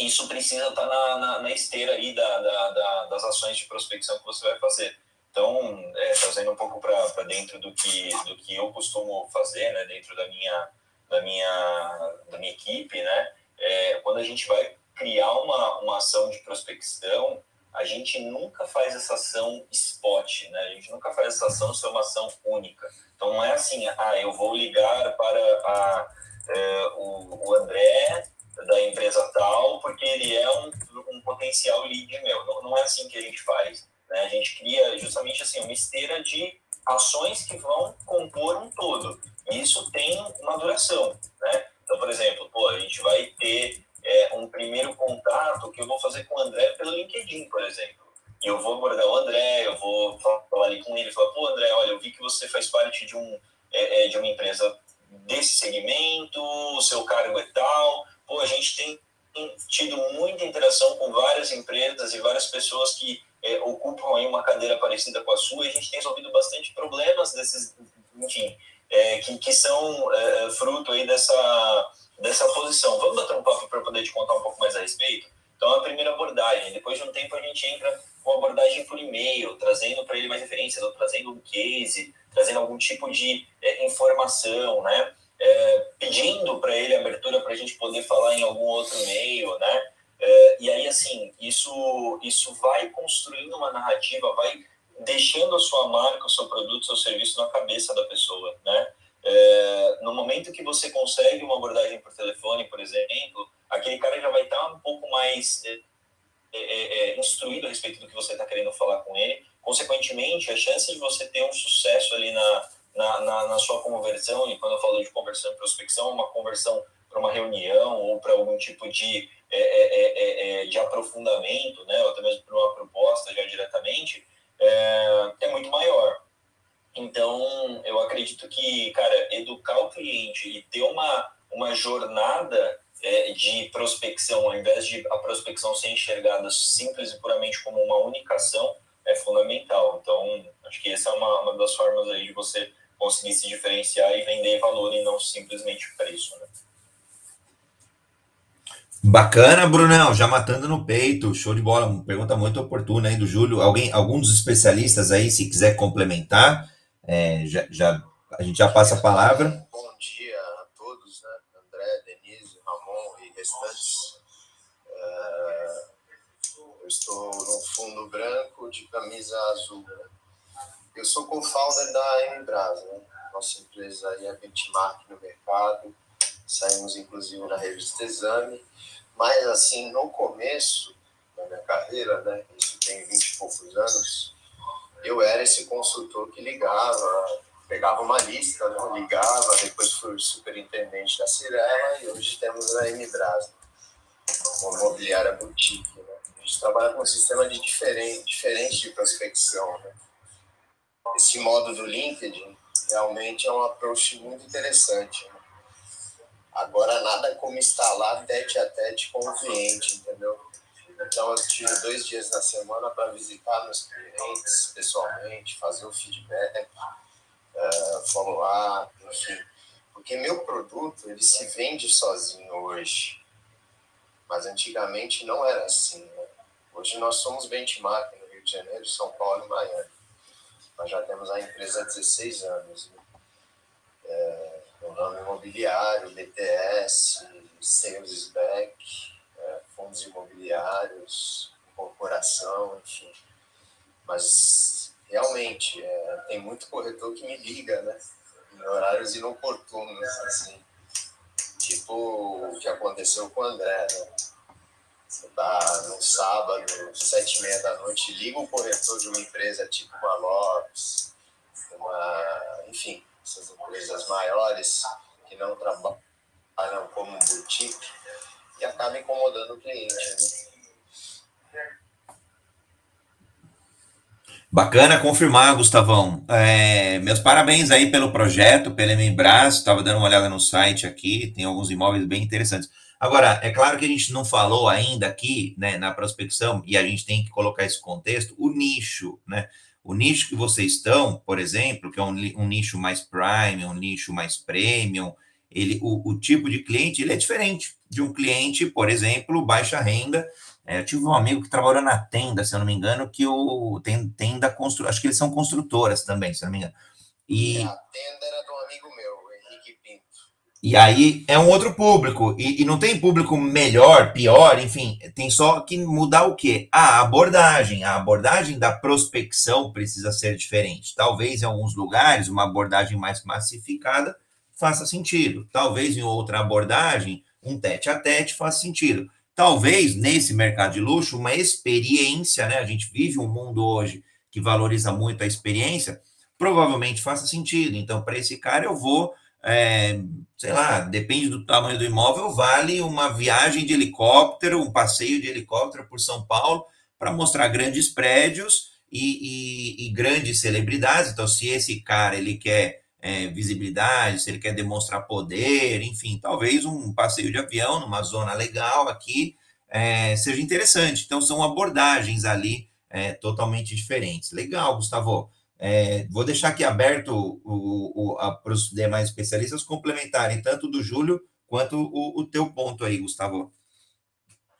Speaker 2: isso precisa estar tá na, na, na, esteira aí da, da, da, das ações de prospecção que você vai fazer. Então, é, trazendo um pouco para dentro do que, do que eu costumo fazer, né, dentro da minha, da minha, da minha equipe, né, é, quando a gente vai criar uma, uma ação de prospecção, a gente nunca faz essa ação spot, né? A gente nunca faz essa ação ser uma ação única. Então não é assim, ah, eu vou ligar para a, é, o, o, André da empresa tal, porque ele é um, um potencial lead meu. Não, não, é assim que a gente faz. Né? A gente cria justamente assim uma esteira de ações que vão compor um todo. Isso tem uma duração, né? Então, por exemplo, pô, a gente vai ter é, um primeiro contato que eu vou fazer com o André pelo LinkedIn, por exemplo. E eu vou abordar o André, eu vou falar ali com ele, falar, pô, André, olha, eu vi que você faz parte de, um, é, é, de uma empresa desse segmento, o seu cargo é tal. Pô, a gente tem tido muita interação com várias empresas e várias pessoas que é, ocupam aí uma cadeira parecida com a sua e a gente tem resolvido bastante problemas desses, enfim, é, que, que são é, fruto aí dessa, dessa posição. Vamos bater um papo para poder te contar um pouco mais a respeito? Então, a primeira abordagem. Depois de um tempo, a gente entra com abordagem por e-mail, trazendo para ele mais referências, ou trazendo um case, trazendo algum tipo de é, informação, né? É, pedindo para ele abertura para a gente poder falar em algum outro meio, né? É, e aí, assim, isso, isso vai construindo uma narrativa, vai deixando a sua marca, o seu produto, o seu serviço na cabeça da pessoa, né? É, no momento que você consegue uma abordagem por telefone, por exemplo, aquele cara já vai estar um pouco mais é, é, é, é instruído a respeito do que você está querendo falar com ele. Consequentemente, a chance de você ter um sucesso ali na, na, na, na sua conversão, e quando eu falo de conversão e prospecção, uma conversão para uma reunião ou para algum tipo de, é, de aprofundamento, né, ou até mesmo para uma proposta já diretamente, é, é muito maior. Então, eu acredito que, cara, educar o cliente e ter uma, uma jornada é, de prospecção, ao invés de a prospecção ser enxergada simples e puramente como uma unicação, é fundamental. Então, acho que essa é uma, uma das formas aí de você conseguir se diferenciar e vender valor e não simplesmente preço, né?
Speaker 1: Bacana, Brunão, já matando no peito, show de bola, pergunta muito oportuna aí do Júlio. Alguém, algum dos especialistas aí, se quiser complementar, é, já, já, a gente já passa a palavra.
Speaker 9: Bom dia a todos, né? André, Denise, Ramon e restantes. É, eu estou no fundo branco de camisa azul. Eu sou co-founder da Embras, né? Nossa empresa aí é benchmark no mercado. Saímos inclusive na revista Exame mas, assim, no começo da minha carreira, né, isso tem 20 e poucos anos, eu era esse consultor que ligava, pegava uma lista, né, ligava, depois fui superintendente da Cirela e hoje temos a Mbras, uma imobiliária boutique. Né? A gente trabalha com um sistema de diferente, diferente de prospecção. Né? Esse modo do LinkedIn realmente é um approach muito interessante. Né? Agora, nada como instalar tete a tete com o cliente, entendeu? Então, eu tiro dois dias na semana para visitar meus clientes pessoalmente, fazer o feedback, uh, follow-up, enfim. Porque meu produto, ele se vende sozinho hoje. Mas antigamente não era assim, né? Hoje nós somos benchmark no Rio de Janeiro, São Paulo e Miami. Nós já temos a empresa há 16 anos. Imobiliário, BTS, Sales Back, é, fundos imobiliários, corporação, enfim. Mas realmente é, tem muito corretor que me liga, né? Em horários inoportunos, assim. Tipo o que aconteceu com o André, né? Tá no sábado, sete e meia da noite, liga o corretor de uma empresa tipo uma Lopes, uma, enfim, essas empresas maiores que não trabalham como boutique e acaba incomodando o cliente. Né?
Speaker 1: Bacana confirmar, Gustavão. É, meus parabéns aí pelo projeto, pelo Membras. Estava dando uma olhada no site aqui, tem alguns imóveis bem interessantes. Agora, é claro que a gente não falou ainda aqui, né, na prospecção, e a gente tem que colocar esse contexto, o nicho, né? O nicho que vocês estão, por exemplo, que é um, um nicho mais prime, um nicho mais premium, ele, o, o, tipo de cliente ele é diferente de um cliente, por exemplo, baixa renda. É, eu tive um amigo que trabalhou na tenda, se eu não me engano, que o tem, tenda constru, acho que eles são construtoras também, se eu não me engano.
Speaker 9: E a tenda era do amigo meu, Henrique Pinto.
Speaker 1: E aí é um outro público, e, e, não tem público melhor, pior, enfim, tem só que mudar o quê? A abordagem. A abordagem da prospecção precisa ser diferente. Talvez em alguns lugares uma abordagem mais massificada faça sentido. Talvez em outra abordagem, um tete a tete faça sentido. Talvez nesse mercado de luxo, uma experiência, né? A gente vive um mundo hoje que valoriza muito a experiência, provavelmente faça sentido. Então, para esse cara, eu vou, é, sei lá, depende do tamanho do imóvel, vale uma viagem de helicóptero, um passeio de helicóptero por São Paulo para mostrar grandes prédios e, e, e grandes celebridades. Então, se esse cara ele quer é, visibilidade, se ele quer demonstrar poder, enfim, talvez um passeio de avião numa zona legal aqui é, seja interessante. Então, são abordagens ali é, totalmente diferentes. Legal, Gustavo. É, vou deixar aqui aberto para os demais especialistas complementarem, tanto do Júlio quanto o, o teu ponto aí, Gustavo.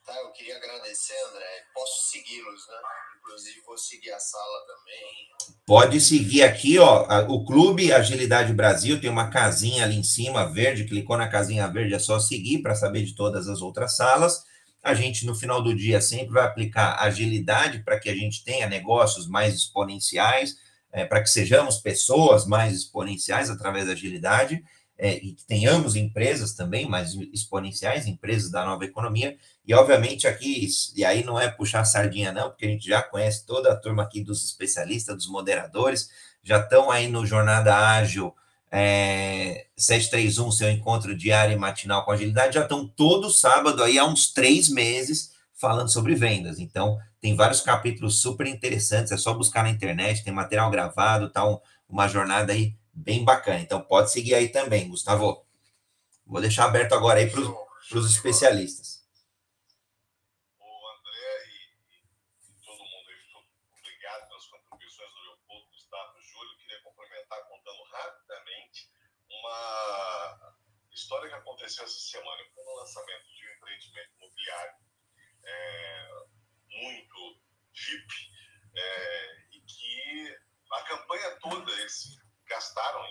Speaker 9: Tá, eu queria agradecer, André. Posso segui-los, né? Inclusive, vou seguir a sala também.
Speaker 1: Pode seguir aqui, ó. O Clube Agilidade Brasil tem uma casinha ali em cima, verde. Clicou na casinha verde, é só seguir para saber de todas as outras salas. A gente, no final do dia, sempre vai aplicar agilidade para que a gente tenha negócios mais exponenciais, é, para que sejamos pessoas mais exponenciais através da agilidade é, e que tenhamos empresas também mais exponenciais, empresas da nova economia, e obviamente aqui, e aí não é puxar sardinha não, porque a gente já conhece toda a turma aqui dos especialistas, dos moderadores, já estão aí no Jornada Ágil é, 731, seu encontro diário e matinal com agilidade, já estão todo sábado aí há uns três meses falando sobre vendas, então tem vários capítulos super interessantes, é só buscar na internet, tem material gravado, tá um, uma jornada aí bem bacana. Então pode seguir aí também, Gustavo. Vou deixar aberto agora aí para os especialistas.
Speaker 3: O André todo mundo aí, obrigado pelas contribuições do Leopoldo, Gustavo, Júlio. Queria complementar contando rapidamente uma história que aconteceu essa semana. Foi no lançamento de um empreendimento imobiliário é, muito VIP é, e que a campanha toda, esse gastaram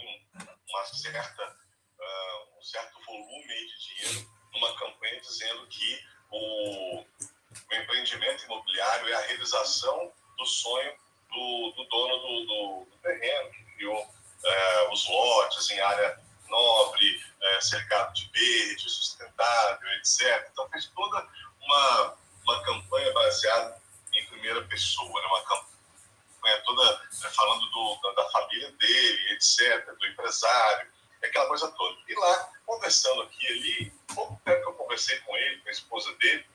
Speaker 3: uma certa, uh, um certo volume de dinheiro numa campanha dizendo que o, o empreendimento imobiliário é a realização do sonho do, do dono do, do, do, terreno, que criou uh, os lotes em área nobre, uh, cercado de verde, sustentável, etc. Então fez toda uma, uma campanha baseada em primeira pessoa, né? uma campanha toda né, falando do, da, família dele, etc., do empresário, aquela coisa toda. E lá, conversando aqui ali, pouco tempo que eu conversei com ele, com a esposa dele,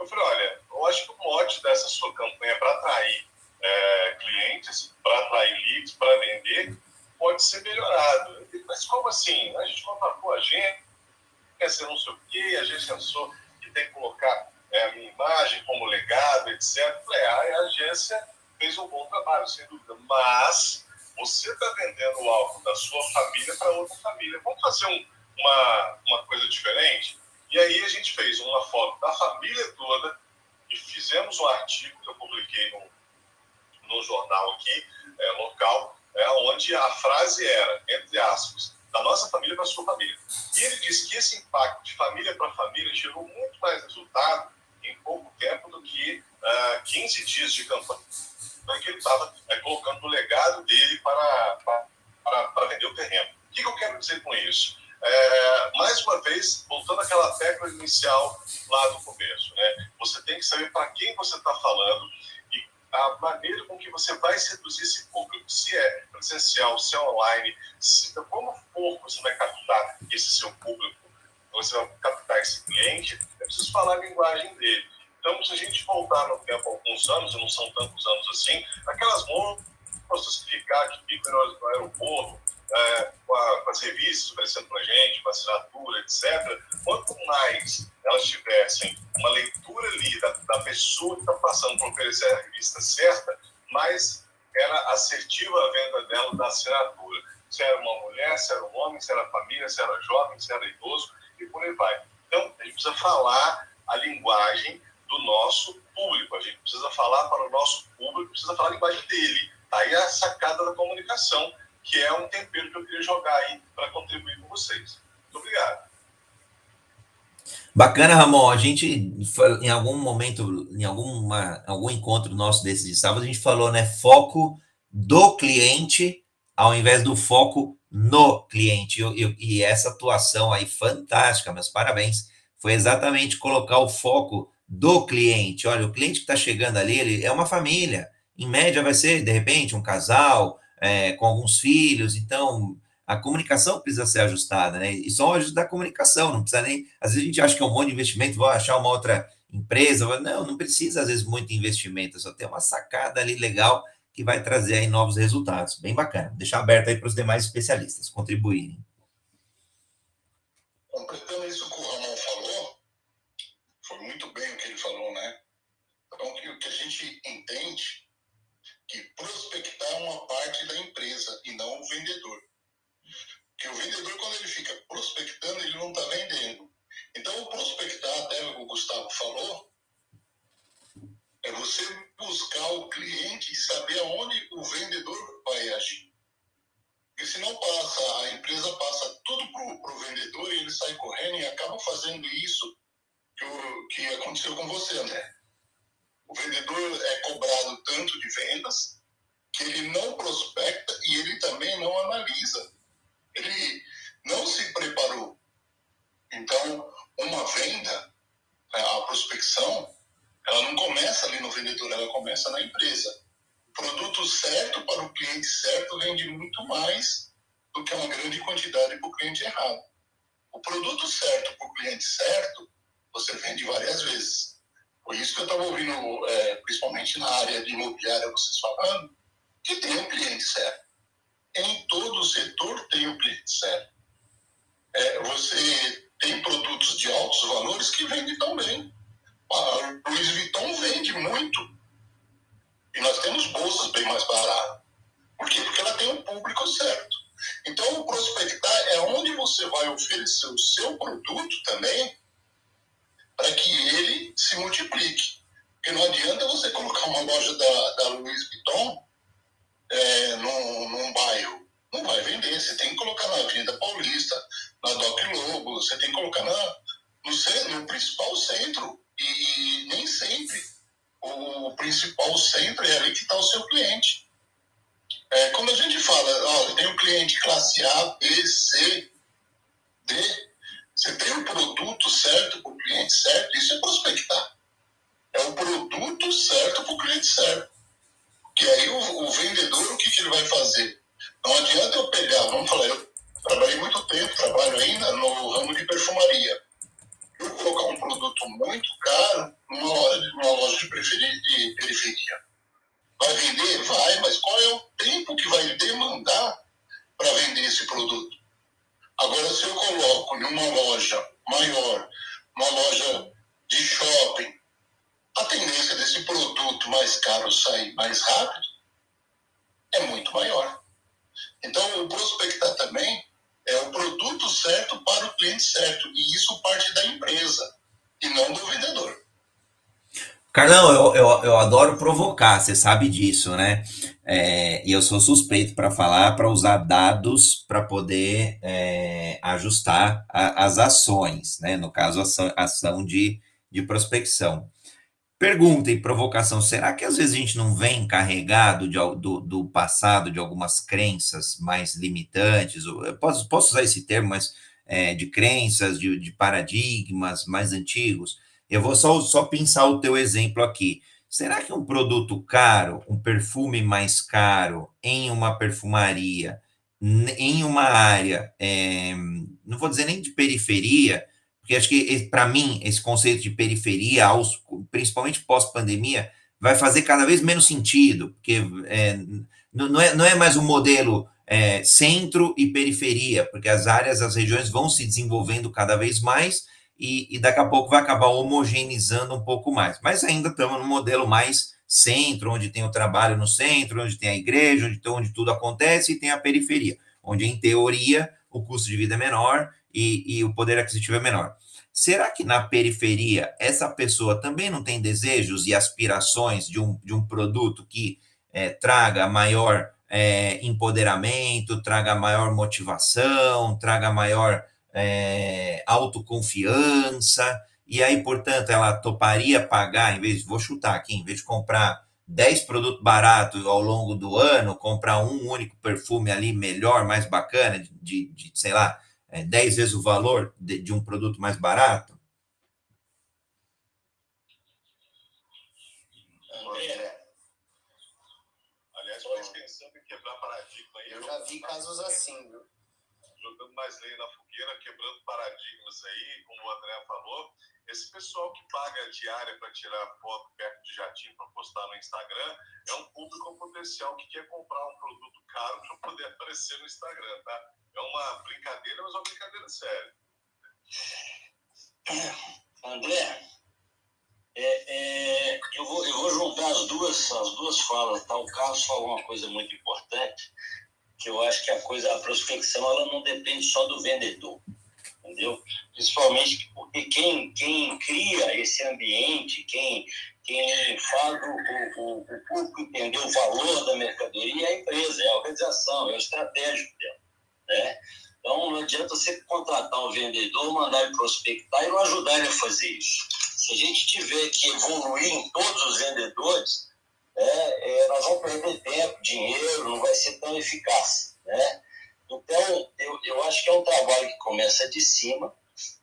Speaker 3: eu falei, olha, eu acho que o mote dessa sua campanha é para atrair é, clientes, para atrair leads, para vender, pode ser melhorado. Disse, Mas como assim? A gente contratou a gente, quer ser não sei o quê, a gente pensou que tem que colocar é, a minha imagem como legado, etc. Falei, ah, a agência fez um bom trabalho, sem dúvida. Mas você está vendendo algo da sua família para outra família. Vamos fazer um, uma coisa diferente? E aí a gente fez uma foto da família toda e fizemos um artigo que eu publiquei no, no jornal aqui, é, local, é, onde a frase era, entre aspas, da nossa família para a sua família. E ele disse que esse impacto de família para família gerou muito mais resultado em pouco tempo do que uh, ah, 15 dias de campanha né, que ele estava é, colocando o legado dele para, para, para, vender o terreno. O que, que eu quero dizer com isso? É, mais uma vez, voltando àquela tecla inicial lá do começo, né? Você tem que saber para quem você está falando e a maneira com que você vai seduzir esse público. Se é presencial, se é online, se, como for você vai captar esse seu público, você vai captar esse cliente, é preciso falar a linguagem dele. Então, se a gente voltar no tempo alguns anos, e não são tantos anos assim, aquelas moças que ficaram, que ficam no aeroporto, é, com, a, com, as revistas oferecendo para gente, com assinatura, etc. Quanto mais elas tivessem uma leitura ali da, da pessoa que está passando por oferecer a revista certa, mais era assertiva a venda dela da assinatura. Se era uma mulher, se era um homem, se era família, se era jovem, se era idoso e por aí vai. Então, a gente precisa falar a linguagem do nosso público, a gente precisa falar para o nosso público, precisa falar a linguagem dele. Aí é a sacada da comunicação, que é um tempero que eu queria jogar aí para contribuir com vocês. Muito obrigado.
Speaker 1: Bacana, Ramon. A gente, em algum momento, em alguma, algum encontro nosso desses de sábado, a gente falou, né? Foco do cliente ao invés do foco no cliente. E, e essa atuação aí, fantástica, meus parabéns. Foi exatamente colocar o foco do cliente. Olha, o cliente que está chegando ali, ele é uma família. Em média, vai ser, de repente, um casal é, com alguns filhos. Então, a comunicação precisa ser ajustada, né? E só ajuda da comunicação, não precisa nem. Às vezes a gente acha que é um monte de investimento, vou achar uma outra empresa. Não, não precisa, às vezes, muito investimento, só tem uma sacada ali legal que vai trazer aí novos resultados. Bem bacana. Deixar aberto aí para os demais especialistas contribuírem.
Speaker 6: Completando isso que o Ramon falou, foi muito bem o que ele falou, né? Então, o que a gente entende que prospectar é uma parte da empresa e não o vendedor. Que o vendedor, quando ele fica prospectando, ele não está vendendo. Então, o prospectar, até o Gustavo falou, é você buscar o cliente e saber aonde o vendedor vai agir. Porque senão passa, a empresa passa tudo para o vendedor e ele sai correndo e acaba fazendo isso que, o, que aconteceu com você, André. O vendedor é cobrado tanto de vendas que ele não prospecta e ele também não analisa ele não se preparou. Então, uma venda, né, a prospecção, ela não começa ali no vendedor, ela começa na empresa. O produto certo para o cliente certo vende muito mais do que uma grande quantidade para o cliente errado. O produto certo para o cliente certo, você vende várias vezes. Por isso que eu estava ouvindo, é, principalmente na área de imobiliária, vocês falando, que tem um cliente certo em todo o setor tem cliente certo. É, você tem produtos de altos valores que vendem tão bem. A Louis Vuitton vende muito. E nós temos bolsas bem mais baratas. Por quê? Porque ela tem um público certo. Então, o prospectar é onde você vai oferecer o seu produto também para que ele se multiplique. Porque não adianta você colocar uma loja da, da Louis Vuitton é, num, num bairro. Não vai vender. Você tem que colocar na Avenida Paulista, na Doc Lobo, você tem que colocar na, no, no principal centro. E nem sempre o principal centro é ali que está o seu cliente. É, quando a gente fala, ó, tem um cliente classe A, B, C, D, você tem o um produto certo para o cliente certo, isso é prospectar. É o produto certo para o cliente certo. Que aí o, o vendedor, o que, que ele vai fazer? Não adianta eu pegar, vamos falar, eu trabalhei muito tempo, trabalho ainda no ramo de perfumaria. Eu colocar um produto muito caro numa loja, numa loja de, de periferia. Vai vender? Vai, mas qual é o tempo que vai demandar para vender esse produto? Agora, se eu coloco em uma loja
Speaker 1: Carlão, eu, eu, eu adoro provocar, você sabe disso, né? É, e eu sou suspeito para falar, para usar dados para poder é, ajustar a, as ações, né? No caso, ação, ação de, de prospecção. Pergunta e provocação: será que às vezes a gente não vem carregado de, do, do passado, de algumas crenças mais limitantes? Posso, posso usar esse termo, mas é, de crenças, de, de, paradigmas mais antigos? Eu vou só, só pensar o teu exemplo aqui. Será que um produto caro, um perfume mais caro, em uma perfumaria, em uma área, é, não vou dizer nem de periferia, porque acho que, para mim, esse conceito de periferia, aos, principalmente pós-pandemia, vai fazer cada vez menos sentido, porque é, não, é, não é mais um modelo é, centro e periferia, porque as áreas, as regiões vão se desenvolvendo cada vez mais e, e daqui a pouco vai acabar homogeneizando um pouco mais. Mas ainda estamos no modelo mais centro, onde tem o trabalho no centro, onde tem a igreja, onde, onde tudo acontece, e tem a periferia, onde, em teoria, o custo de vida é menor e, e o poder aquisitivo é menor. Será que na periferia essa pessoa também não tem desejos e aspirações de um, de um produto que é, traga maior é, empoderamento, traga maior motivação, traga maior é, autoconfiança, e aí, portanto, ela toparia pagar, em vez de, vou chutar aqui, em vez de comprar 10 produtos baratos ao longo do ano, comprar um único perfume ali melhor, mais bacana, de, de sei lá, é, 10 vezes o valor de, de um produto mais barato?
Speaker 3: Aliás, mas pensando em quebrar paradigma aí.
Speaker 9: Eu já vi casos assim, viu?
Speaker 3: Jogando mais lenha na fogueira, quebrando paradigmas aí, como o André falou. Esse pessoal que paga diária para tirar foto perto de jatinho para postar no Instagram é um público potencial que quer comprar um produto caro para poder (laughs) aparecer no Instagram, tá? É uma brincadeira, mas é uma brincadeira séria.
Speaker 7: André, é, é, eu, vou, eu vou juntar as duas, as duas falas. Tá? O Carlos falou uma coisa muito importante, que eu acho que a coisa, a prospecção, ela não depende só do vendedor entendeu? Principalmente porque quem, quem cria esse ambiente, quem, quem faz o, o, o público entender o valor da mercadoria é a empresa, é a organização, é o estratégico dela, né? Então, não adianta você contratar um vendedor, mandar ele prospectar e não ajudar ele a fazer isso. Se a gente tiver que evoluir em todos os vendedores, é, é, nós vamos perder tempo, dinheiro, não vai ser tão eficaz, né? Então, eu, eu acho que é um trabalho que começa de cima.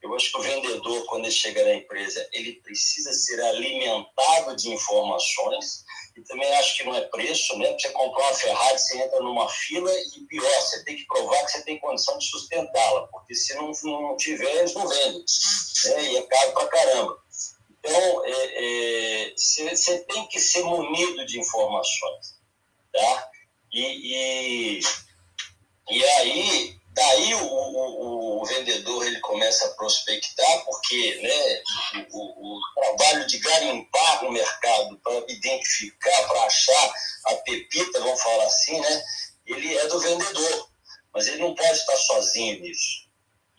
Speaker 7: Eu acho que o vendedor, quando ele chega na empresa, ele precisa ser alimentado de informações. E também acho que não é preço, né? Você comprar uma Ferrari, você entra numa fila e pior, você tem que provar que você tem condição de sustentá-la, porque se não, não tiver, eles não vendem. Né? E é caro pra caramba. Então, é, é, você tem que ser munido de informações. Tá? E, e e aí, daí o, o, o, vendedor ele começa a prospectar, porque né, o, o trabalho de garimpar no mercado para identificar, para achar a pepita, vamos falar assim, né, ele é do vendedor, mas ele não pode estar sozinho nisso.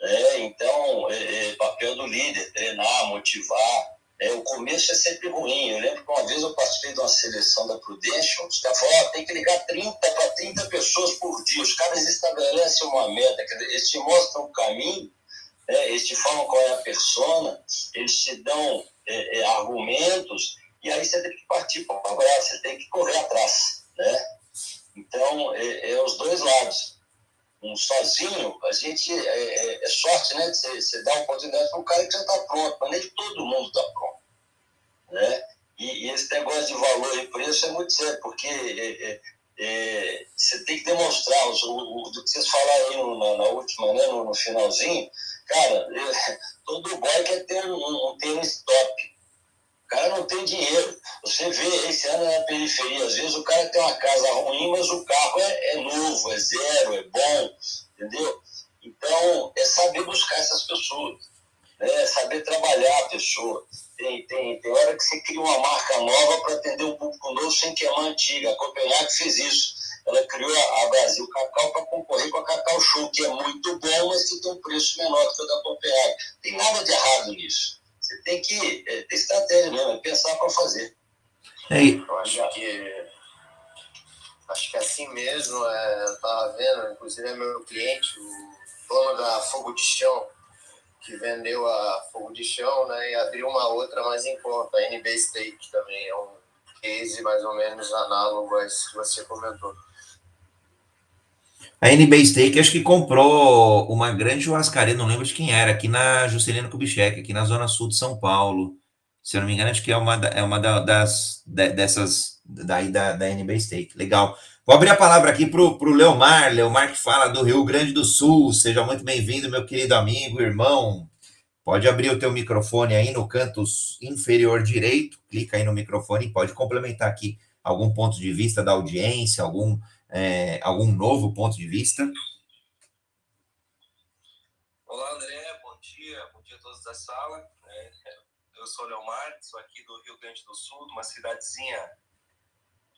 Speaker 7: Né? Então, é, é papel do líder, treinar, motivar, é, o começo é sempre ruim. Eu lembro que uma vez eu participei de uma seleção da Prudential, os caras falaram, tem que ligar 30 para 30 pessoas por dia. Os caras estabelecem uma meta, eles te mostram o caminho, né, eles te falam qual é a persona, eles te dão é, é, argumentos, e aí você tem que partir para o abraço, você tem que correr atrás. Né? Então, é, é os dois lados um sozinho, a gente é, é, é sorte, né? Você, você dá oportunidade para um cara que já está pronto, mas nem todo mundo está pronto. Né? E, e, esse negócio de valor e preço é muito sério, porque é, é, é você tem que demonstrar, o, o, do que vocês falaram aí na, na, última, né, no, no finalzinho, cara, (laughs) todo boy quer ter um, um tênis top cara não tem dinheiro. Você vê esse ano na periferia, às vezes o cara tem uma casa ruim, mas o carro é, é novo, é zero, é bom, entendeu? Então, é saber buscar essas pessoas, né? é saber trabalhar a pessoa. Tem, tem, tem hora que você cria uma marca nova para atender um público novo sem queimar a antiga. A Copenhague fez isso. Ela criou a, Brasil Cacau para concorrer com a Cacau Show, que é muito bom, mas que tem um preço menor que o da Copenhague. Tem nada de errado nisso. Você tem que é, ter estratégia mesmo, é pensar para fazer.
Speaker 1: Aí.
Speaker 9: Eu acho que acho que é assim mesmo, é, eu estava vendo, inclusive é meu cliente, o dono da Fogo de Chão, que vendeu a Fogo de Chão, né, e abriu uma outra mais em conta, a NB State também, é um case mais ou menos análogo a esse que você comentou.
Speaker 1: A NB Steak acho que comprou uma grande churrascaria, não lembro de quem era, aqui na Juscelino Kubitschek, aqui na zona sul de São Paulo. Se eu não me engano, acho que é uma, é uma das dessas daí da, da NB Steak. Legal. Vou abrir a palavra aqui para o Leomar, Leomar que fala do Rio Grande do Sul. Seja muito bem-vindo, meu querido amigo, irmão. Pode abrir o teu microfone aí no canto inferior direito, clica aí no microfone e pode complementar aqui algum ponto de vista da audiência, algum é, algum novo ponto de vista?
Speaker 10: Olá, André, bom dia, bom dia a todos da sala. É, eu sou Leomar, sou aqui do Rio Grande do Sul, uma cidadezinha,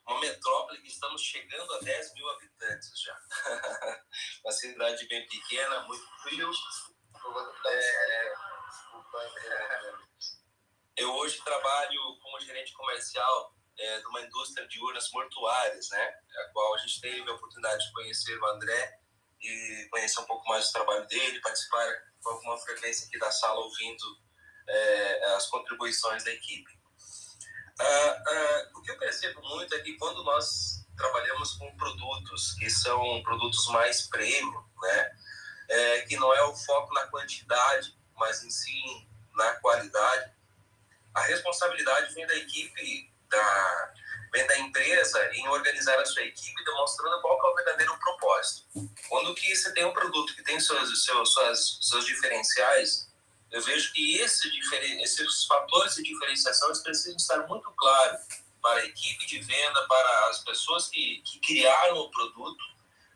Speaker 10: uma metrópole que estamos chegando a 10 mil habitantes já. (laughs) uma cidade bem pequena, muito frio. É, eu hoje trabalho como gerente comercial é, de uma indústria de urnas mortuárias, né? A qual a gente teve a oportunidade de conhecer o André e conhecer um pouco mais do trabalho dele, participar com alguma frequência aqui da sala ouvindo é, as contribuições da equipe. Ah, ah, o que eu percebo muito é que quando nós trabalhamos com produtos que são produtos mais premium, né, é, que não é o foco na quantidade, mas em si na qualidade, a responsabilidade vem da equipe da da empresa em organizar a sua equipe demonstrando qual é o verdadeiro propósito. Quando que você tem um produto que tem seus seus suas, seus diferenciais, eu vejo que esse, esses fatores de diferenciação precisam estar muito claros para a equipe de venda, para as pessoas que, que criaram o produto,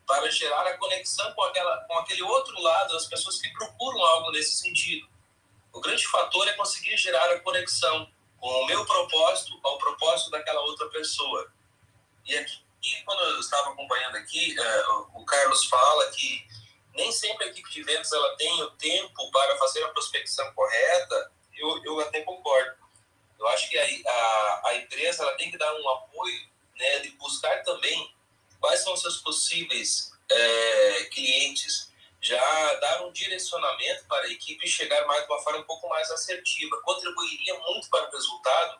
Speaker 10: para gerar a conexão com, aquela, com aquele outro lado, as pessoas que procuram algo nesse sentido. O grande fator é conseguir gerar a conexão com o meu propósito ao propósito daquela outra pessoa. E aqui, quando eu estava acompanhando aqui, uh, o Carlos fala que nem sempre a equipe de vendas ela tem o tempo para fazer a prospecção correta. Eu, eu até concordo. Eu acho que a, a, a empresa ela tem que dar um apoio né, de buscar também quais são os seus possíveis é, clientes já dar um direcionamento para a equipe chegar mais de uma forma um pouco mais assertiva. Contribuiria muito para o resultado,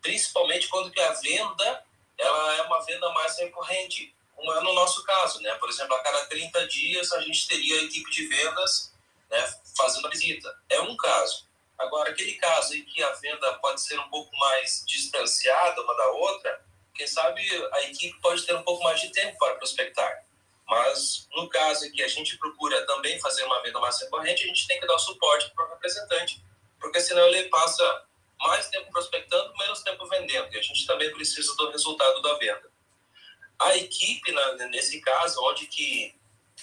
Speaker 10: principalmente quando que a venda ela é uma venda mais recorrente, é no nosso caso, né? Por exemplo, a cada 30 dias a gente teria a equipe de vendas né, fazendo a visita. É um caso. Agora, aquele caso em que a venda pode ser um pouco mais distanciada uma da outra, quem sabe a equipe pode ter um pouco mais de tempo para prospectar. Mas no caso em que a gente procura também fazer uma venda mais recorrente, a gente tem que dar suporte para o representante, porque senão ele passa mais tempo prospectando, menos tempo vendendo, e a gente também precisa do resultado da venda. A equipe, nesse caso, onde que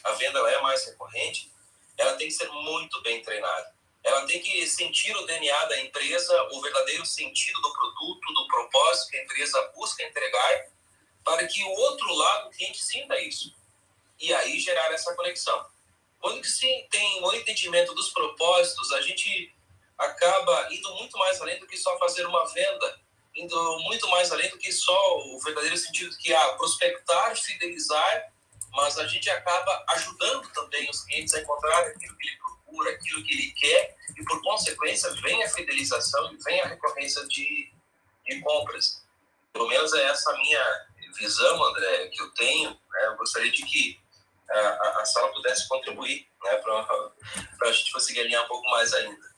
Speaker 10: a venda é mais recorrente, ela tem que ser muito bem treinada. Ela tem que sentir o DNA da empresa, o verdadeiro sentido do produto, do propósito que a empresa busca entregar, para que o outro lado, o cliente, sinta isso e aí gerar essa conexão. Quando se tem o entendimento dos propósitos, a gente acaba indo muito mais além do que só fazer uma venda, indo muito mais além do que só o verdadeiro sentido que é ah, prospectar, fidelizar, mas a gente acaba ajudando também os clientes a encontrar aquilo que ele procura, aquilo que ele quer, e por consequência vem a fidelização e vem a recorrência de, de compras. Pelo menos é essa a minha visão, André, que eu tenho. Né? Eu gostaria de que a, a sala pudesse contribuir né, para a gente conseguir alinhar um pouco mais ainda.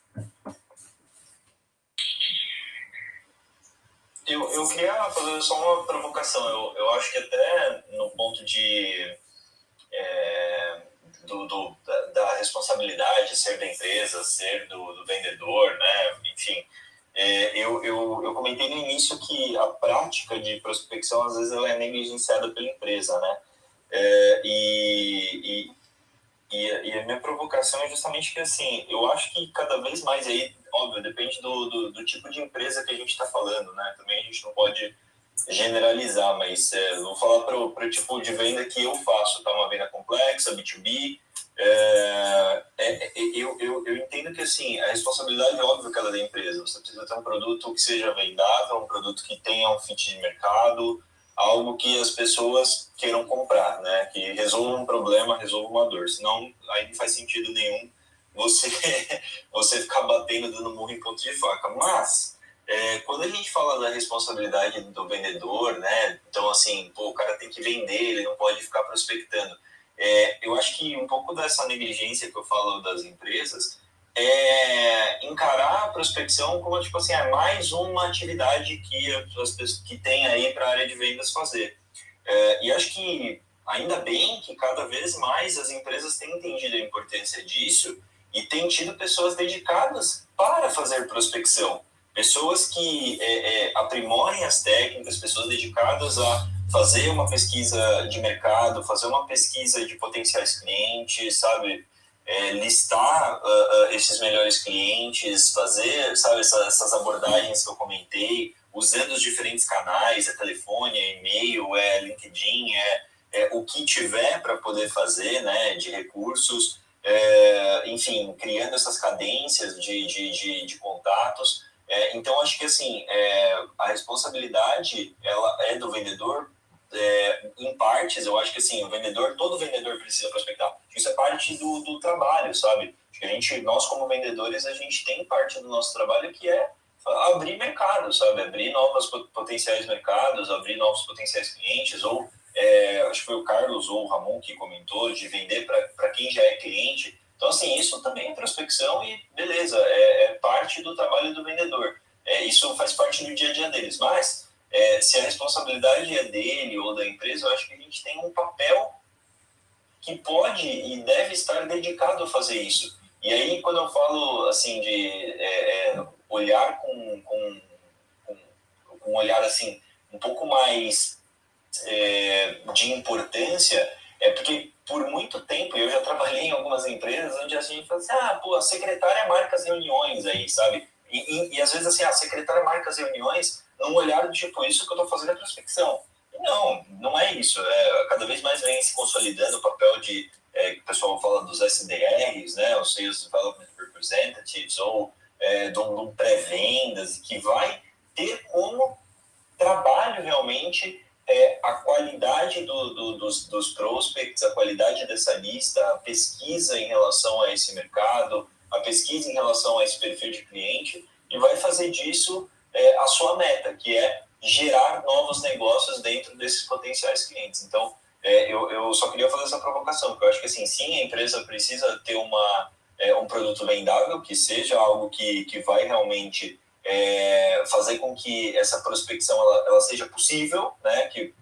Speaker 2: Eu, eu queria fazer só uma provocação. Eu, eu acho que até no ponto de é, do, do da, da, responsabilidade ser da empresa, ser do, do vendedor, né? Enfim, é, eu, eu, eu comentei no início que a prática de prospecção às vezes ela é negligenciada pela empresa, né? É, e, e, e, a minha provocação é justamente que, assim, eu acho que cada vez mais aí, óbvio, depende do, do, do tipo de empresa que a gente está falando, né? Também a gente não pode generalizar, mas é, vou falar para o tipo de venda que eu faço, tá? Uma venda complexa, B2B. É, é, é, eu, eu, eu entendo que, assim, a responsabilidade é ela é da empresa. Você precisa ter um produto que seja vendável, um produto que tenha um fit de mercado, algo que as pessoas queiram comprar, né? Que resolva um problema, resolva uma dor. Senão, aí não faz sentido nenhum você, (laughs) você ficar batendo, dando murro em ponto de faca. Mas, é, quando a gente fala da responsabilidade do vendedor, né? Então, assim, pô, o cara tem que vender, ele não pode ficar prospectando. É, eu acho que um pouco dessa negligência que eu falo das empresas é encarar a prospecção como tipo assim, é mais uma atividade que as pessoas que tem aí para a área de vendas fazer. É, e acho que ainda bem que cada vez mais as empresas têm entendido a importância disso e têm tido pessoas dedicadas para fazer prospecção. Pessoas que é, é, aprimorem as técnicas, pessoas dedicadas a fazer uma pesquisa de mercado, fazer uma pesquisa de potenciais clientes, sabe? É, listar uh, uh, esses melhores clientes, fazer, sabe, essa, essas abordagens que eu comentei, usando os diferentes canais, é telefone, é e-mail, é LinkedIn, é, é o que tiver para poder fazer, né, de recursos, é, enfim, criando essas cadências de, de, de, de contatos. É, então, acho que, assim, é, a responsabilidade, ela é do vendedor, é, em partes, eu acho que assim, o vendedor, todo vendedor precisa prospectar. Isso é parte do, do trabalho, sabe? A gente, nós como vendedores, a gente tem parte do nosso trabalho que é abrir mercado, sabe? Abrir novos potenciais mercados, abrir novos potenciais clientes, ou é, acho que foi o Carlos ou o Ramon que comentou de vender para quem já é cliente. Então, assim, isso também é prospecção e beleza, é, é parte do trabalho do vendedor. É, isso faz parte do dia a dia deles. Mas é, se a responsabilidade é dele ou da empresa, eu acho que a gente tem um papel que pode e deve estar dedicado a fazer isso. E aí, quando eu falo assim de é, é, olhar com, com, com, um olhar assim um pouco mais é, de importância, é porque por muito tempo eu já trabalhei em algumas empresas onde a gente fala assim, ah, pô, a secretária marca as reuniões aí, sabe? E, e, e às vezes assim, a secretária marca as reuniões num olhar do tipo, isso que eu estou fazendo é prospecção. Não, não é isso. É, cada vez mais vem se consolidando o papel de, é, o pessoal fala dos SDRs, né, os Sales Development Representatives, ou é, de um pré-vendas, que vai ter como trabalho realmente é, a qualidade do, do, dos, dos prospects, a qualidade dessa lista, a pesquisa em relação a esse mercado, a pesquisa em relação a esse perfil de cliente, e vai fazer disso é, a sua meta, que é gerar novos negócios dentro desses potenciais clientes. Então, é, eu, eu só queria fazer essa provocação, porque eu acho que assim, sim, a empresa precisa ter uma, é, um produto vendável, que seja algo que, que vai realmente é, fazer com que essa prospecção ela, ela seja possível, né? Que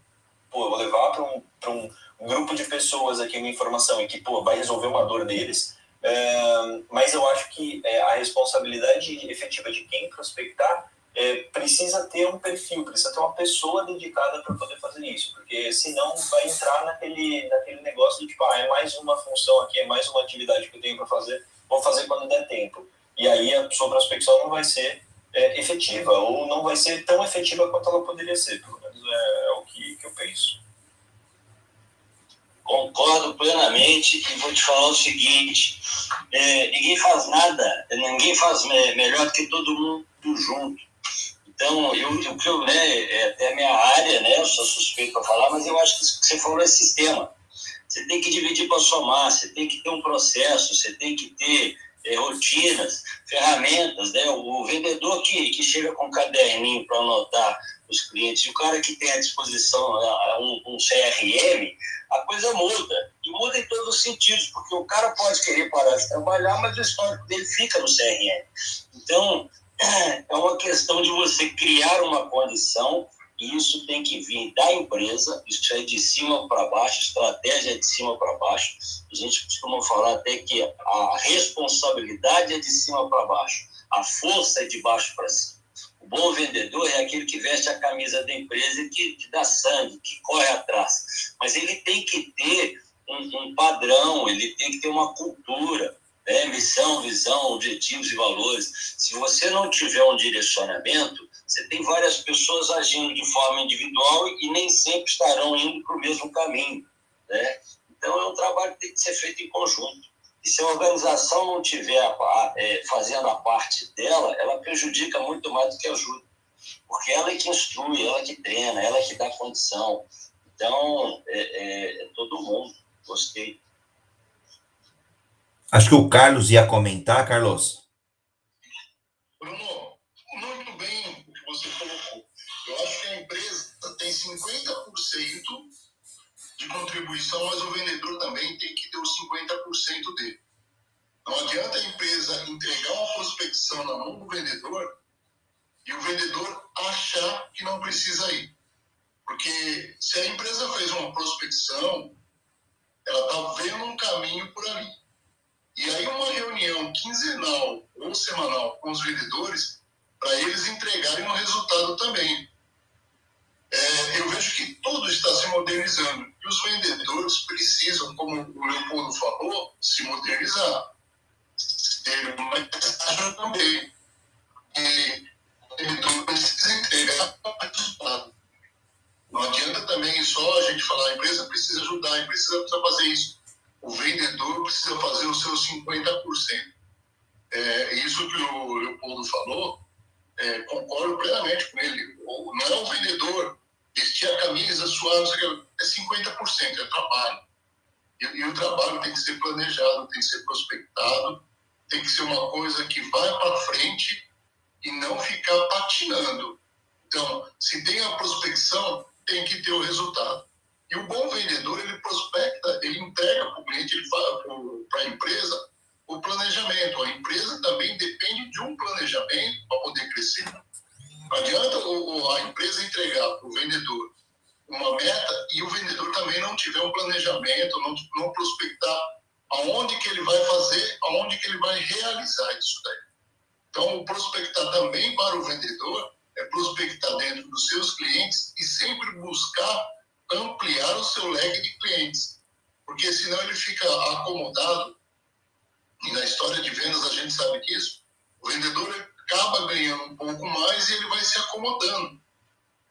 Speaker 2: pô, eu vou levar para um, um, grupo de pessoas aqui uma informação e que pô, vai resolver uma dor deles. É, mas eu acho que é, a responsabilidade efetiva de quem prospectar é, precisa ter um perfil, precisa ter uma pessoa dedicada para poder fazer isso, porque senão vai entrar naquele, naquele negócio de tipo, ah, é mais uma função aqui, é mais uma atividade que eu tenho para fazer, vou fazer quando der tempo. E aí a sua prospecção não vai ser é, efetiva, ou não vai ser tão efetiva quanto ela poderia ser, pelo menos é, é o que, que eu penso.
Speaker 7: Concordo plenamente e vou te falar o seguinte: é, ninguém faz nada, ninguém faz melhor que todo mundo junto. Então, eu, que eu, né, é até a minha área, né, eu sou suspeito para falar, mas eu acho que isso que você falou é sistema. Você tem que dividir para somar, você tem que ter um processo, você tem que ter é, rotinas, ferramentas, né? O, o, vendedor que, que chega com um caderninho para anotar os clientes, e o cara que tem à disposição né, um, um CRM, a coisa muda. E muda em todos os sentidos, porque o cara pode querer parar de trabalhar, mas o histórico dele fica no CRM. Então, é uma questão de você criar uma condição e isso tem que vir da empresa, isso é de cima para baixo, estratégia é de cima para baixo. A gente costuma falar até que a responsabilidade é de cima para baixo, a força é de baixo para cima. O bom vendedor é aquele que veste a camisa da empresa e que, que dá sangue, que corre atrás. Mas ele tem que ter um, um padrão, ele tem que ter uma cultura né? missão, visão, objetivos e valores. Se você não tiver um direcionamento, você tem várias pessoas agindo de forma individual e nem sempre estarão indo para o mesmo caminho. Né? Então, é um trabalho que tem que ser feito em conjunto. E se a organização não estiver é, fazendo a parte dela, ela prejudica muito mais do que ajuda. Porque ela é que instrui, ela é que treina, ela é que dá condição. Então, é, é, é todo mundo. Gostei.
Speaker 1: Acho que o Carlos ia comentar, Carlos.
Speaker 6: Bruno, muito bem o que você colocou. Eu acho que a empresa tem 50% de contribuição, mas o vendedor também tem que ter os 50% dele. Não adianta a empresa entregar uma prospecção na mão do vendedor e o vendedor achar que não precisa ir. Porque se a empresa fez uma prospecção, ela está vendo um caminho por ali. E aí uma reunião quinzenal ou semanal com os vendedores para eles entregarem um resultado também. É, eu vejo que tudo está se modernizando e os vendedores precisam, como o Leopoldo falou, se modernizar, ter uma estágio também. E o vendedor precisa entregar resultado. Não adianta também só a gente falar, a empresa precisa ajudar, a empresa precisa fazer isso. O vendedor precisa fazer os seus 50%. É, isso que o Leopoldo falou, é, concordo plenamente com ele. Não é o vendedor vestir a camisa, suar, não sei o que, é 50%, é trabalho. E, e, o trabalho tem que ser planejado, tem que ser prospectado, tem que ser uma coisa que vai para frente e não ficar patinando. Então, se tem a prospecção, tem que ter o resultado. E o bom vendedor, ele prospecta, ele entrega para o cliente, ele para a empresa o planejamento. A empresa também depende de um planejamento para poder crescer. Não adianta a empresa entregar para o vendedor uma meta e o vendedor também não tiver um planejamento, não, não prospectar aonde que ele vai fazer, aonde que ele vai realizar isso daí. Então, o prospectar também para o vendedor é prospectar dentro dos seus clientes e sempre buscar ampliar o seu leque de clientes. Porque senão ele fica acomodado, e na história de vendas a gente sabe disso, o vendedor acaba ganhando um pouco mais e ele vai se acomodando.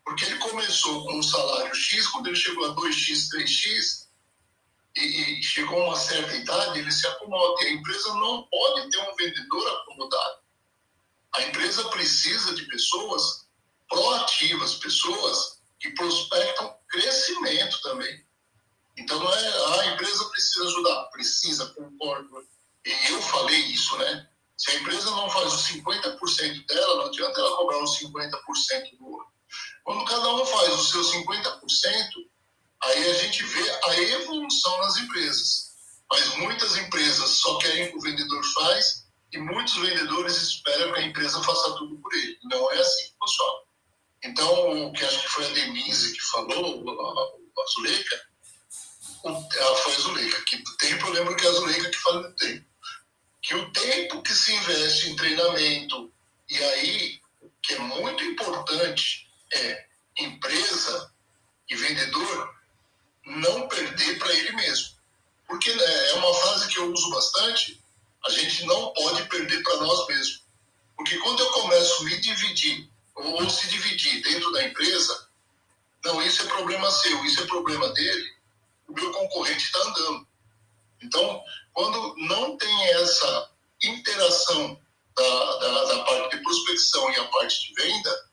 Speaker 6: Porque ele começou com um salário X, quando ele chegou a 2X, 3X, e, e chegou a uma certa idade, ele se acomoda. E a empresa não pode ter um vendedor acomodado. A empresa precisa de pessoas proativas, pessoas que prospectam crescimento também. Então não é ah, a empresa precisa ajudar, precisa, concordo. E eu falei isso, né? Se a empresa não faz os 50% dela, não adianta ela cobrar os 50% do outro. Quando cada um faz os seus 50%, aí a gente vê a evolução nas empresas. Mas muitas empresas só querem que o vendedor faz e muitos vendedores esperam que a empresa faça tudo por ele. Não é assim que funciona. Então, o que acho que foi a Denise que falou, a, Zuleika, foi a Zuleika, que tem problema que é a Zuleika que fala do tempo. Que o tempo que se investe em treinamento, e aí, que é muito importante, é empresa e vendedor não perder para ele mesmo. Porque né, é uma frase que eu uso bastante, a gente não pode perder para nós mesmos. Porque quando eu começo a me dividir, ou se dividir dentro da empresa, não, isso é problema seu, isso é problema dele, o meu concorrente está andando. Então, quando não tem essa interação da, da, da, parte de prospecção e a parte de venda,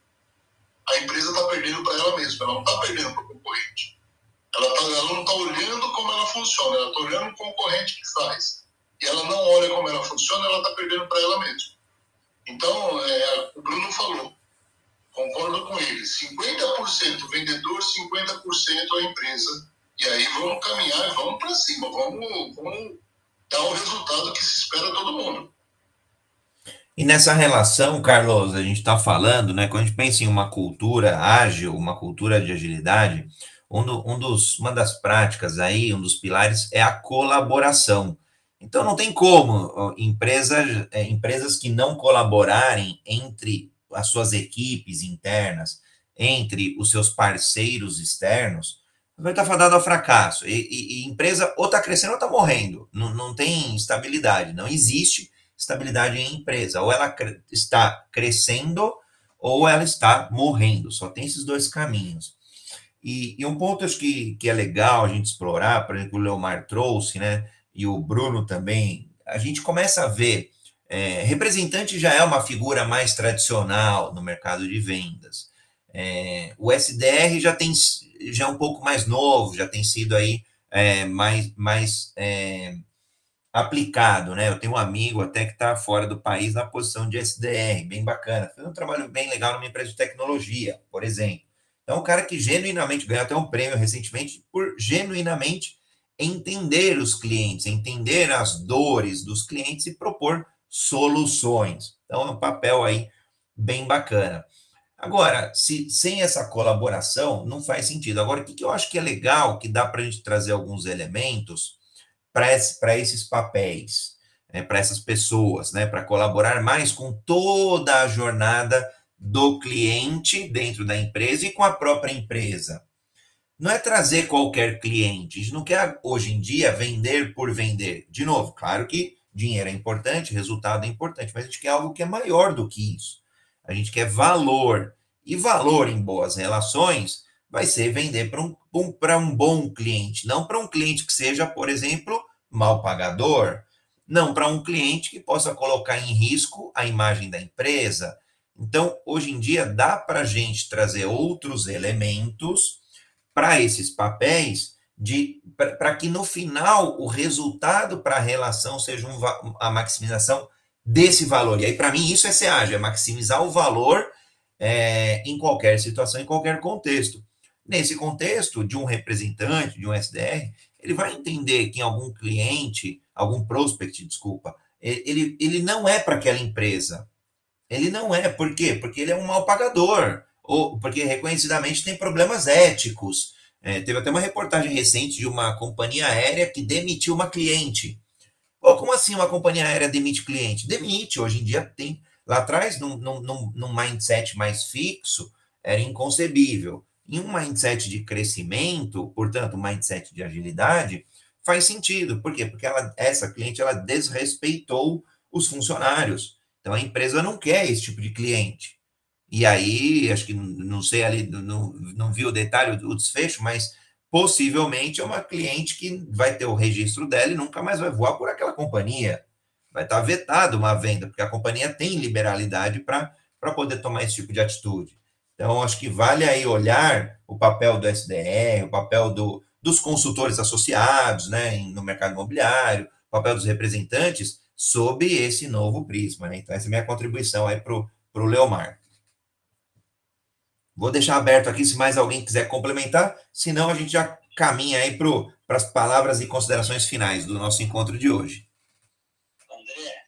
Speaker 6: a empresa está perdendo para ela mesma, ela não está perdendo para o concorrente. Ela, tá, ela não está olhando como ela funciona, ela está olhando o concorrente que faz e ela não olha como ela funciona, ela está perdendo para ela mesma. Então, é, o Bruno falou, concordo com ele, 50% vendedor, 50% a empresa. E aí vamos caminhar, vamos para cima, vamos, vamos dar o resultado que se espera todo mundo.
Speaker 1: E nessa relação, Carlos, a gente está falando, né? Quando a gente pensa em uma cultura ágil, uma cultura de agilidade, um, do, um dos, uma das práticas aí, um dos pilares é a colaboração. Então, não tem como empresas, é, empresas que não colaborarem entre as suas equipes internas, entre os seus parceiros externos, vai estar fadado ao fracasso. E, e, e empresa ou está crescendo ou está morrendo. Não, não tem estabilidade. Não existe estabilidade em empresa. Ou ela está crescendo ou ela está morrendo. Só tem esses dois caminhos. E, e um ponto acho que, que é legal a gente explorar, por exemplo, o Leomar trouxe, né? e o Bruno também, a gente começa a ver. É, representante já é uma figura mais tradicional no mercado de vendas. É, o SDR já tem já é um pouco mais novo, já tem sido aí é, mais, mais é, aplicado, né? Eu tenho um amigo até que está fora do país na posição de SDR, bem bacana. Fez um trabalho bem legal numa empresa de tecnologia, por exemplo. Então, um cara que genuinamente ganhou até um prêmio recentemente por genuinamente entender os clientes, entender as dores dos clientes e propor soluções. Então, é um papel aí bem bacana. Agora, se sem essa colaboração, não faz sentido. Agora, o que, que eu acho que é legal, que dá para a gente trazer alguns elementos para esse, esses papéis, né, para essas pessoas, né, para colaborar mais com toda a jornada do cliente dentro da empresa e com a própria empresa. não é trazer qualquer cliente. A gente não quer, hoje em dia, vender por vender. De novo, claro que dinheiro é importante, resultado é importante, mas a gente quer algo que é maior do que isso. A gente quer valor. E valor em boas relações vai ser vender para um, um, um bom cliente, não para um cliente que seja, por exemplo, mal pagador, não para um cliente que possa colocar em risco a imagem da empresa. Então, hoje em dia, dá para a gente trazer outros elementos para esses papéis para que no final o resultado para a relação seja um, a maximização desse valor. E aí, para mim, isso é ser ágil, é maximizar o valor é, em qualquer situação, em qualquer contexto. Nesse contexto, de um representante, de um SDR, ele vai entender que em algum cliente, algum prospect, desculpa, ele, ele não é para aquela empresa. Ele não é. Por quê? Porque ele é um mal pagador ou porque reconhecidamente tem problemas éticos. É, teve até uma reportagem recente de uma companhia aérea que demitiu uma cliente. Pô, como assim uma companhia aérea demite cliente? Demite, hoje em dia tem. Lá atrás, num, num, num mindset mais fixo, era inconcebível. Em um mindset de crescimento, portanto, um mindset de agilidade, faz sentido. Por quê? Porque ela, essa cliente ela desrespeitou os funcionários. Então a empresa não quer esse tipo de cliente. E aí, acho que não sei ali, não, não vi o detalhe, o desfecho, mas possivelmente é uma cliente que vai ter o registro dela e nunca mais vai voar por aquela companhia. Vai estar vetado uma venda, porque a companhia tem liberalidade para poder tomar esse tipo de atitude. Então, acho que vale aí olhar o papel do SDR, o papel do, dos consultores associados né, no mercado imobiliário, o papel dos representantes, sob esse novo prisma. Né? Então, essa é a minha contribuição aí para o Leomar. Vou deixar aberto aqui se mais alguém quiser complementar, senão a gente já caminha aí para as palavras e considerações finais do nosso encontro de hoje.
Speaker 7: André,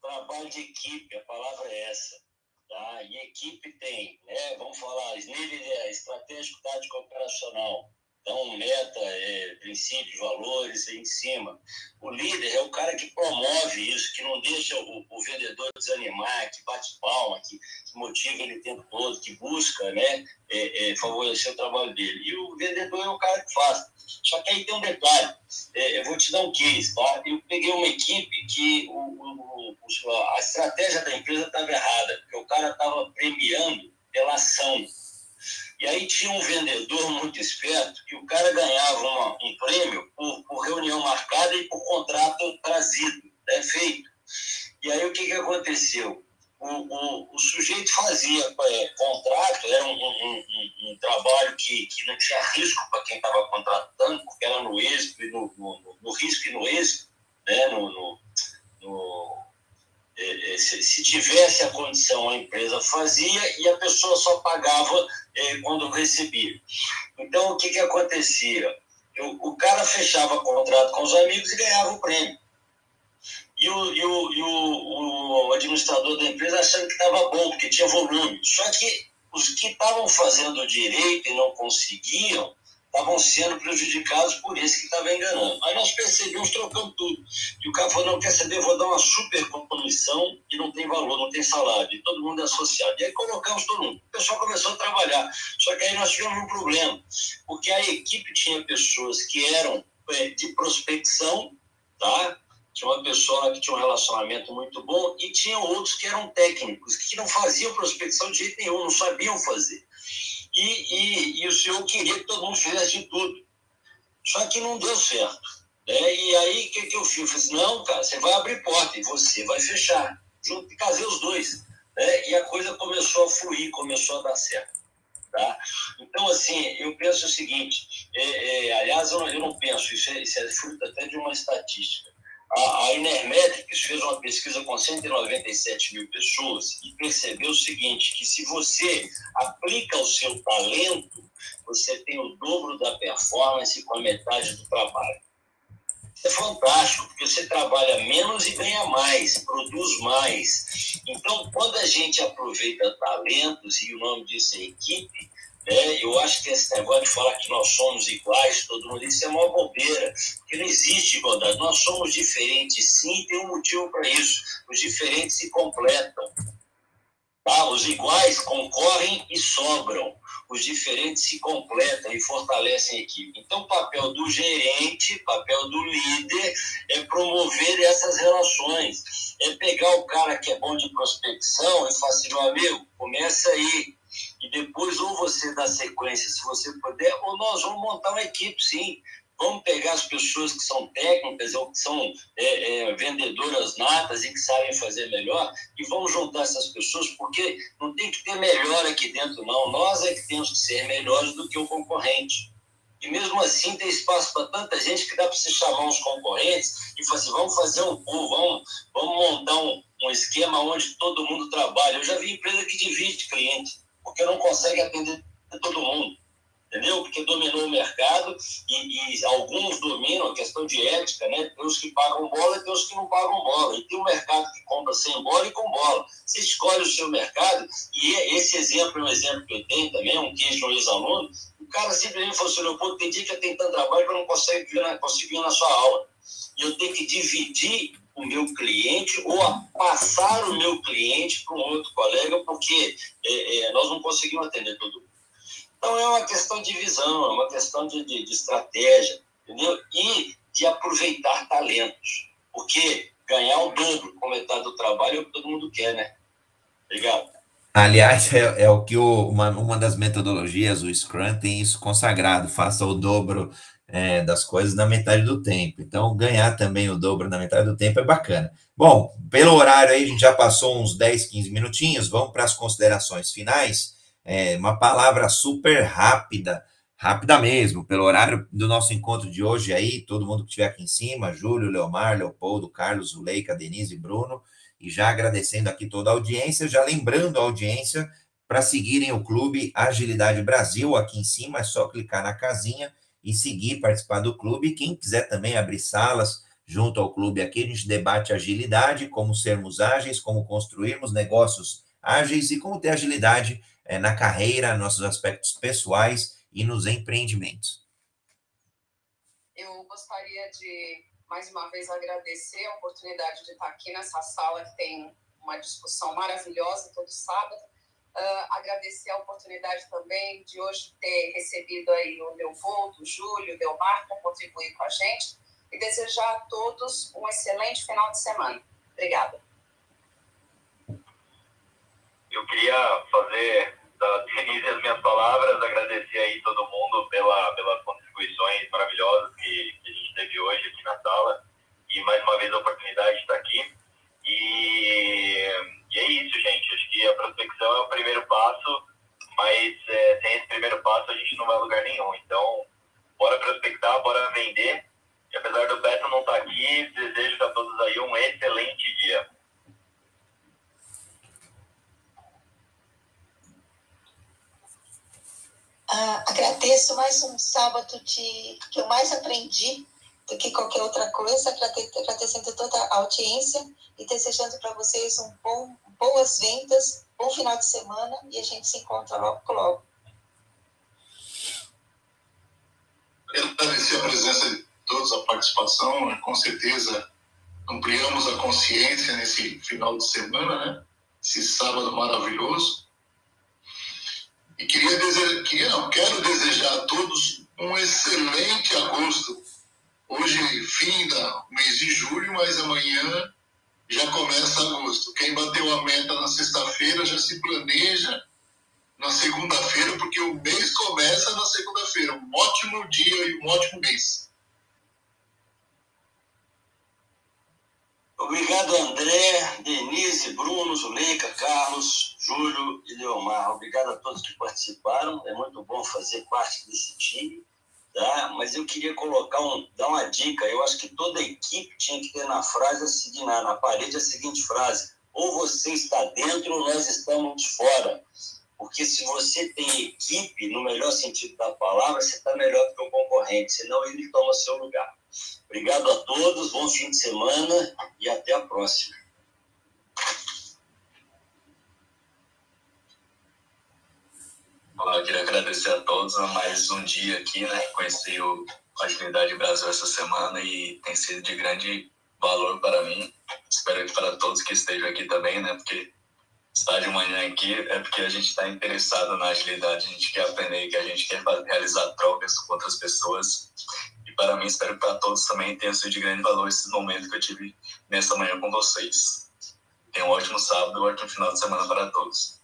Speaker 7: trabalho de equipe, a palavra é essa. Tá? E equipe tem, né? vamos falar, nível é estratégico, tático, operacional então, meta, é, princípios, valores em cima. O líder é o cara que promove isso, que não deixa o, o vendedor desanimar, que bate palma, que, que, motiva ele o tempo todo, que busca né, é, é, favorecer o trabalho dele. E o vendedor é o cara que faz. Só que aí tem um detalhe, é, eu vou te dar um case, tá? Eu peguei uma equipe que o, o, a estratégia da empresa estava errada, porque o cara estava premiando pela ação e aí tinha um vendedor muito esperto que cara ganhava uma, um prêmio por, por, reunião marcada e por contrato trazido, né, feito. E aí o que, que aconteceu? O, o, o sujeito fazia é, contrato, era um, um, um, um, trabalho que, que não tinha risco para quem estava contratando, porque era no êxito, no, no, no, risco e no êxito, né, no, no, no é, é, se, tivesse a condição, a empresa fazia e a pessoa só pagava é, quando recebia. Então, o que, que acontecia? O, cara fechava contrato com os amigos e ganhava o prêmio. E o, e o, e o, o administrador da empresa achando que estava bom, porque tinha volume. Só que os que estavam fazendo direito e não conseguiam, estavam sendo prejudicados por esse que estava enganando. Aí nós percebemos, trocando tudo. E o cara falou, não, quer saber, vou dar uma super comissão e não tem valor, não tem salário, e todo mundo é associado. E aí colocamos todo mundo. O pessoal começou a trabalhar. Só que aí nós tivemos um problema, porque a equipe tinha pessoas que eram é, de prospecção, tá? Tinha uma pessoa que tinha um relacionamento muito bom e tinha outros que eram técnicos, que não faziam prospecção de jeito nenhum, não sabiam fazer. E, e, e o senhor queria que todo mundo fizesse tudo. Só que não deu certo. Né? E aí, o que, que eu fiz? Eu falei assim, não, cara, você vai abrir porta e você vai fechar. Junto, casei os dois. Né? E a coisa começou a fluir, começou a dar certo. Tá? Então, assim, eu penso o seguinte, é, é, aliás, eu não, eu não penso, isso é, isso é fruto até de uma estatística. A, a Inermetrics fez uma pesquisa com 197 mil pessoas e percebeu o seguinte, que se você aplica o seu talento, você tem o dobro da performance com a metade do trabalho. Isso é fantástico, porque você trabalha menos e ganha mais, produz mais. Então, quando a gente aproveita talentos, e o nome disso é equipe, é, eu acho que esse negócio de falar que nós somos iguais, todo mundo, isso é uma bobeira, porque não existe igualdade. Nós somos diferentes, sim, tem um motivo para isso. Os diferentes se completam. Tá? Os iguais concorrem e sobram. os diferentes se completam e fortalecem a equipe. Então, o papel do gerente, papel do líder é promover essas relações, é pegar o cara que é bom de prospecção e falar assim, meu amigo, começa aí, e depois ou você dá sequência, se você puder, ou nós vamos montar uma equipe, sim. Vamos pegar as pessoas que são técnicas ou que são é, é, vendedoras natas e que sabem fazer melhor e vamos juntar essas pessoas, porque não tem que ter melhor aqui dentro, não. Nós é que temos que ser melhores do que o concorrente. E mesmo assim tem espaço para tanta gente que dá para se chamar os concorrentes e falar assim, vamos fazer um pool, vamos, vamos montar um, um esquema onde todo mundo trabalha. Eu já vi empresa que divide cliente, porque não consegue atender todo mundo entendeu? Porque dominou o mercado e, e, alguns dominam a questão de ética, né? Tem os que pagam bola e tem os que não pagam bola. E tem um mercado que compra sem bola e com bola. Você escolhe o seu mercado e esse exemplo é um exemplo que eu tenho também, um queijo um ex-aluno. O cara simplesmente falou assim, Leopoldo, tem dia que eu tenho tanto trabalho que eu não consigo vir na, consigo vir na sua aula. E eu tenho que dividir o meu cliente ou passar o meu cliente para um outro colega, porque é, é, nós não conseguimos atender todo mundo. Então é uma questão de visão, é uma questão de, de, de estratégia, entendeu? E de aproveitar talentos. Porque ganhar o dobro com metade do trabalho é o que todo mundo quer, né? Obrigado.
Speaker 1: Aliás, é, é o que o, uma, uma das metodologias, o Scrum, tem isso consagrado: faça o dobro é, das coisas na metade do tempo. Então, ganhar também o dobro na metade do tempo é bacana. Bom, pelo horário aí, a gente já passou uns 10, 15 minutinhos, vamos para as considerações finais é, uma palavra super rápida, rápida mesmo, pelo horário do nosso encontro de hoje aí, todo mundo que estiver aqui em cima, Júlio, Leomar, Leopoldo, Carlos, Zuleika, Denise e Bruno, e já agradecendo aqui toda a audiência, já lembrando a audiência para seguirem o clube Agilidade Brasil, aqui em cima é só clicar na casinha e seguir, participar do clube. Quem quiser também abrir salas junto ao clube aqui, a gente debate agilidade, como sermos ágeis, como construirmos negócios ágeis e como ter agilidade é, na carreira, nossos aspectos pessoais e nos empreendimentos.
Speaker 5: Eu gostaria de, mais uma vez, agradecer a oportunidade de estar aqui nessa sala que tem uma discussão maravilhosa todo sábado. Uh, agradecer a oportunidade também de hoje ter recebido aí o Leopoldo, o Júlio, o Delmar para contribuir com a gente e desejar a todos um excelente final de semana. Obrigada.
Speaker 3: Eu queria fazer da Denise (laughs) as minhas palavras, agradecer aí todo mundo pela, pelas contribuições maravilhosas que, que a gente teve hoje aqui na sala e mais uma vez a oportunidade de estar aqui. E, e é isso, gente. Acho que a prospecção é o primeiro passo, mas é, sem esse primeiro passo a gente não vai a lugar nenhum. Então, bora prospectar, bora vender. E apesar do Beto não estar aqui, desejo a todos aí um excelente dia.
Speaker 4: Ah, agradeço mais um sábado de que eu mais aprendi do que qualquer outra coisa, agradecendo toda a audiência e desejando para vocês um bom, boas vendas, bom final de semana e a gente se encontra logo, logo.
Speaker 6: Agradecer a presença de todos, a participação, né? com certeza ampliamos a consciência nesse final de semana, né? Esse sábado maravilhoso. E queria desejar, queria, não, quero desejar a todos um excelente agosto. Hoje, fim do mês de julho, mas amanhã já começa agosto. Quem bateu a meta na sexta-feira já se planeja na segunda-feira, porque o mês começa na segunda-feira. Um ótimo dia e um ótimo mês.
Speaker 7: Obrigado, André, Denise, Bruno, Zuleika, Carlos, Júlio e Leomar. Obrigado a todos que participaram. É muito bom fazer parte desse time. Tá? Mas eu queria colocar um, dar uma dica. Eu acho que toda equipe tinha que ter na frase seguinte, na, na parede a seguinte frase: ou você está dentro ou nós estamos fora. Porque se você tem equipe, no melhor sentido da palavra, você está melhor do que o concorrente, senão ele toma seu lugar. Obrigado a todos, bom fim de semana e até a próxima.
Speaker 8: Olá, eu queria agradecer a todos a mais um dia aqui, né? Conheci o Agilidade Brasil essa semana e tem sido de grande valor para mim. Espero que para todos que estejam aqui também, né? Porque estar de manhã aqui é porque a gente está interessado na agilidade, a gente quer aprender, que a gente quer realizar trocas com outras pessoas. E para mim, espero que para todos também tenha sido de grande valor esse momento que eu tive nessa manhã com vocês. Tenha um ótimo sábado, um ótimo final de semana para todos.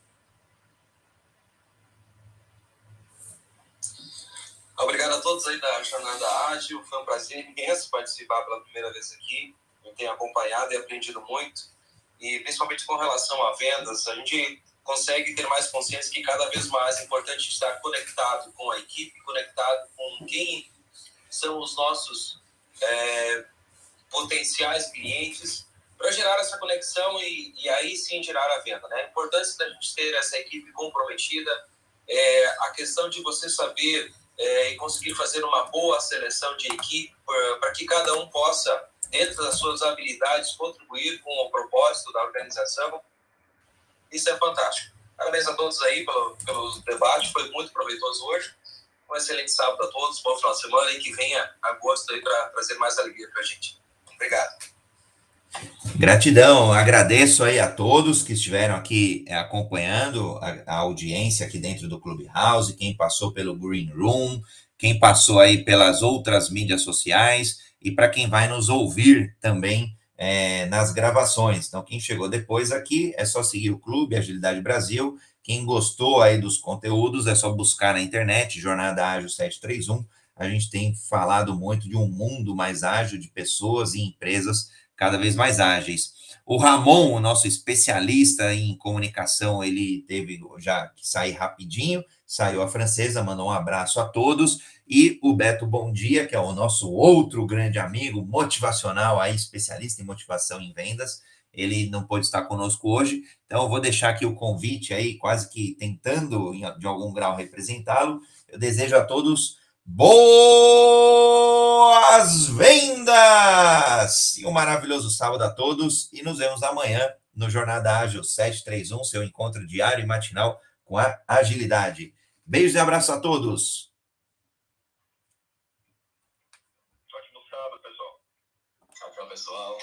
Speaker 10: Obrigado a todos aí da Jornada Ágil. Foi um prazer imenso participar pela primeira vez aqui. Eu tenho acompanhado e aprendido muito. E principalmente com relação a vendas, a gente consegue ter mais consciência que cada vez mais é importante estar conectado com a equipe, conectado com quem são os nossos é, potenciais clientes, para gerar essa conexão e, e, aí sim gerar a venda. Né? A importância da gente ter essa equipe comprometida, é, a questão de você saber é, e conseguir fazer uma boa seleção de equipe para que cada um possa, dentro das suas habilidades, contribuir com o propósito da organização. Isso é fantástico. Parabéns a todos aí pelo, pelo debate, foi muito proveitoso hoje. Um excelente sábado a todos, bom final de semana e que venha agosto aí para trazer mais alegria para a gente. Obrigado.
Speaker 1: Gratidão, agradeço aí a todos que estiveram aqui é, acompanhando a, a, audiência aqui dentro do Clubhouse, quem passou pelo Green Room, quem passou aí pelas outras mídias sociais e para quem vai nos ouvir também é, nas gravações. Então, quem chegou depois aqui é só seguir o Clube Agilidade Brasil. Quem gostou aí dos conteúdos é só buscar na internet Jornada Ágil 731. A gente tem falado muito de um mundo mais ágil de pessoas e empresas cada vez mais ágeis. O Ramon, o nosso especialista em comunicação, ele teve já que sair rapidinho, saiu a francesa, mandou um abraço a todos. E o Beto Bom Dia, que é o nosso outro grande amigo motivacional, aí, especialista em motivação em vendas, ele não pôde estar conosco hoje, então eu vou deixar aqui o convite aí, quase que tentando de algum grau representá-lo. Eu desejo a todos Boas vendas! E um maravilhoso sábado a todos. E nos vemos amanhã no Jornada Ágil 731, seu encontro diário e matinal com a agilidade. Beijos e abraço a todos.
Speaker 8: Ótimo sábado, pessoal. Tchau, tchau, pessoal.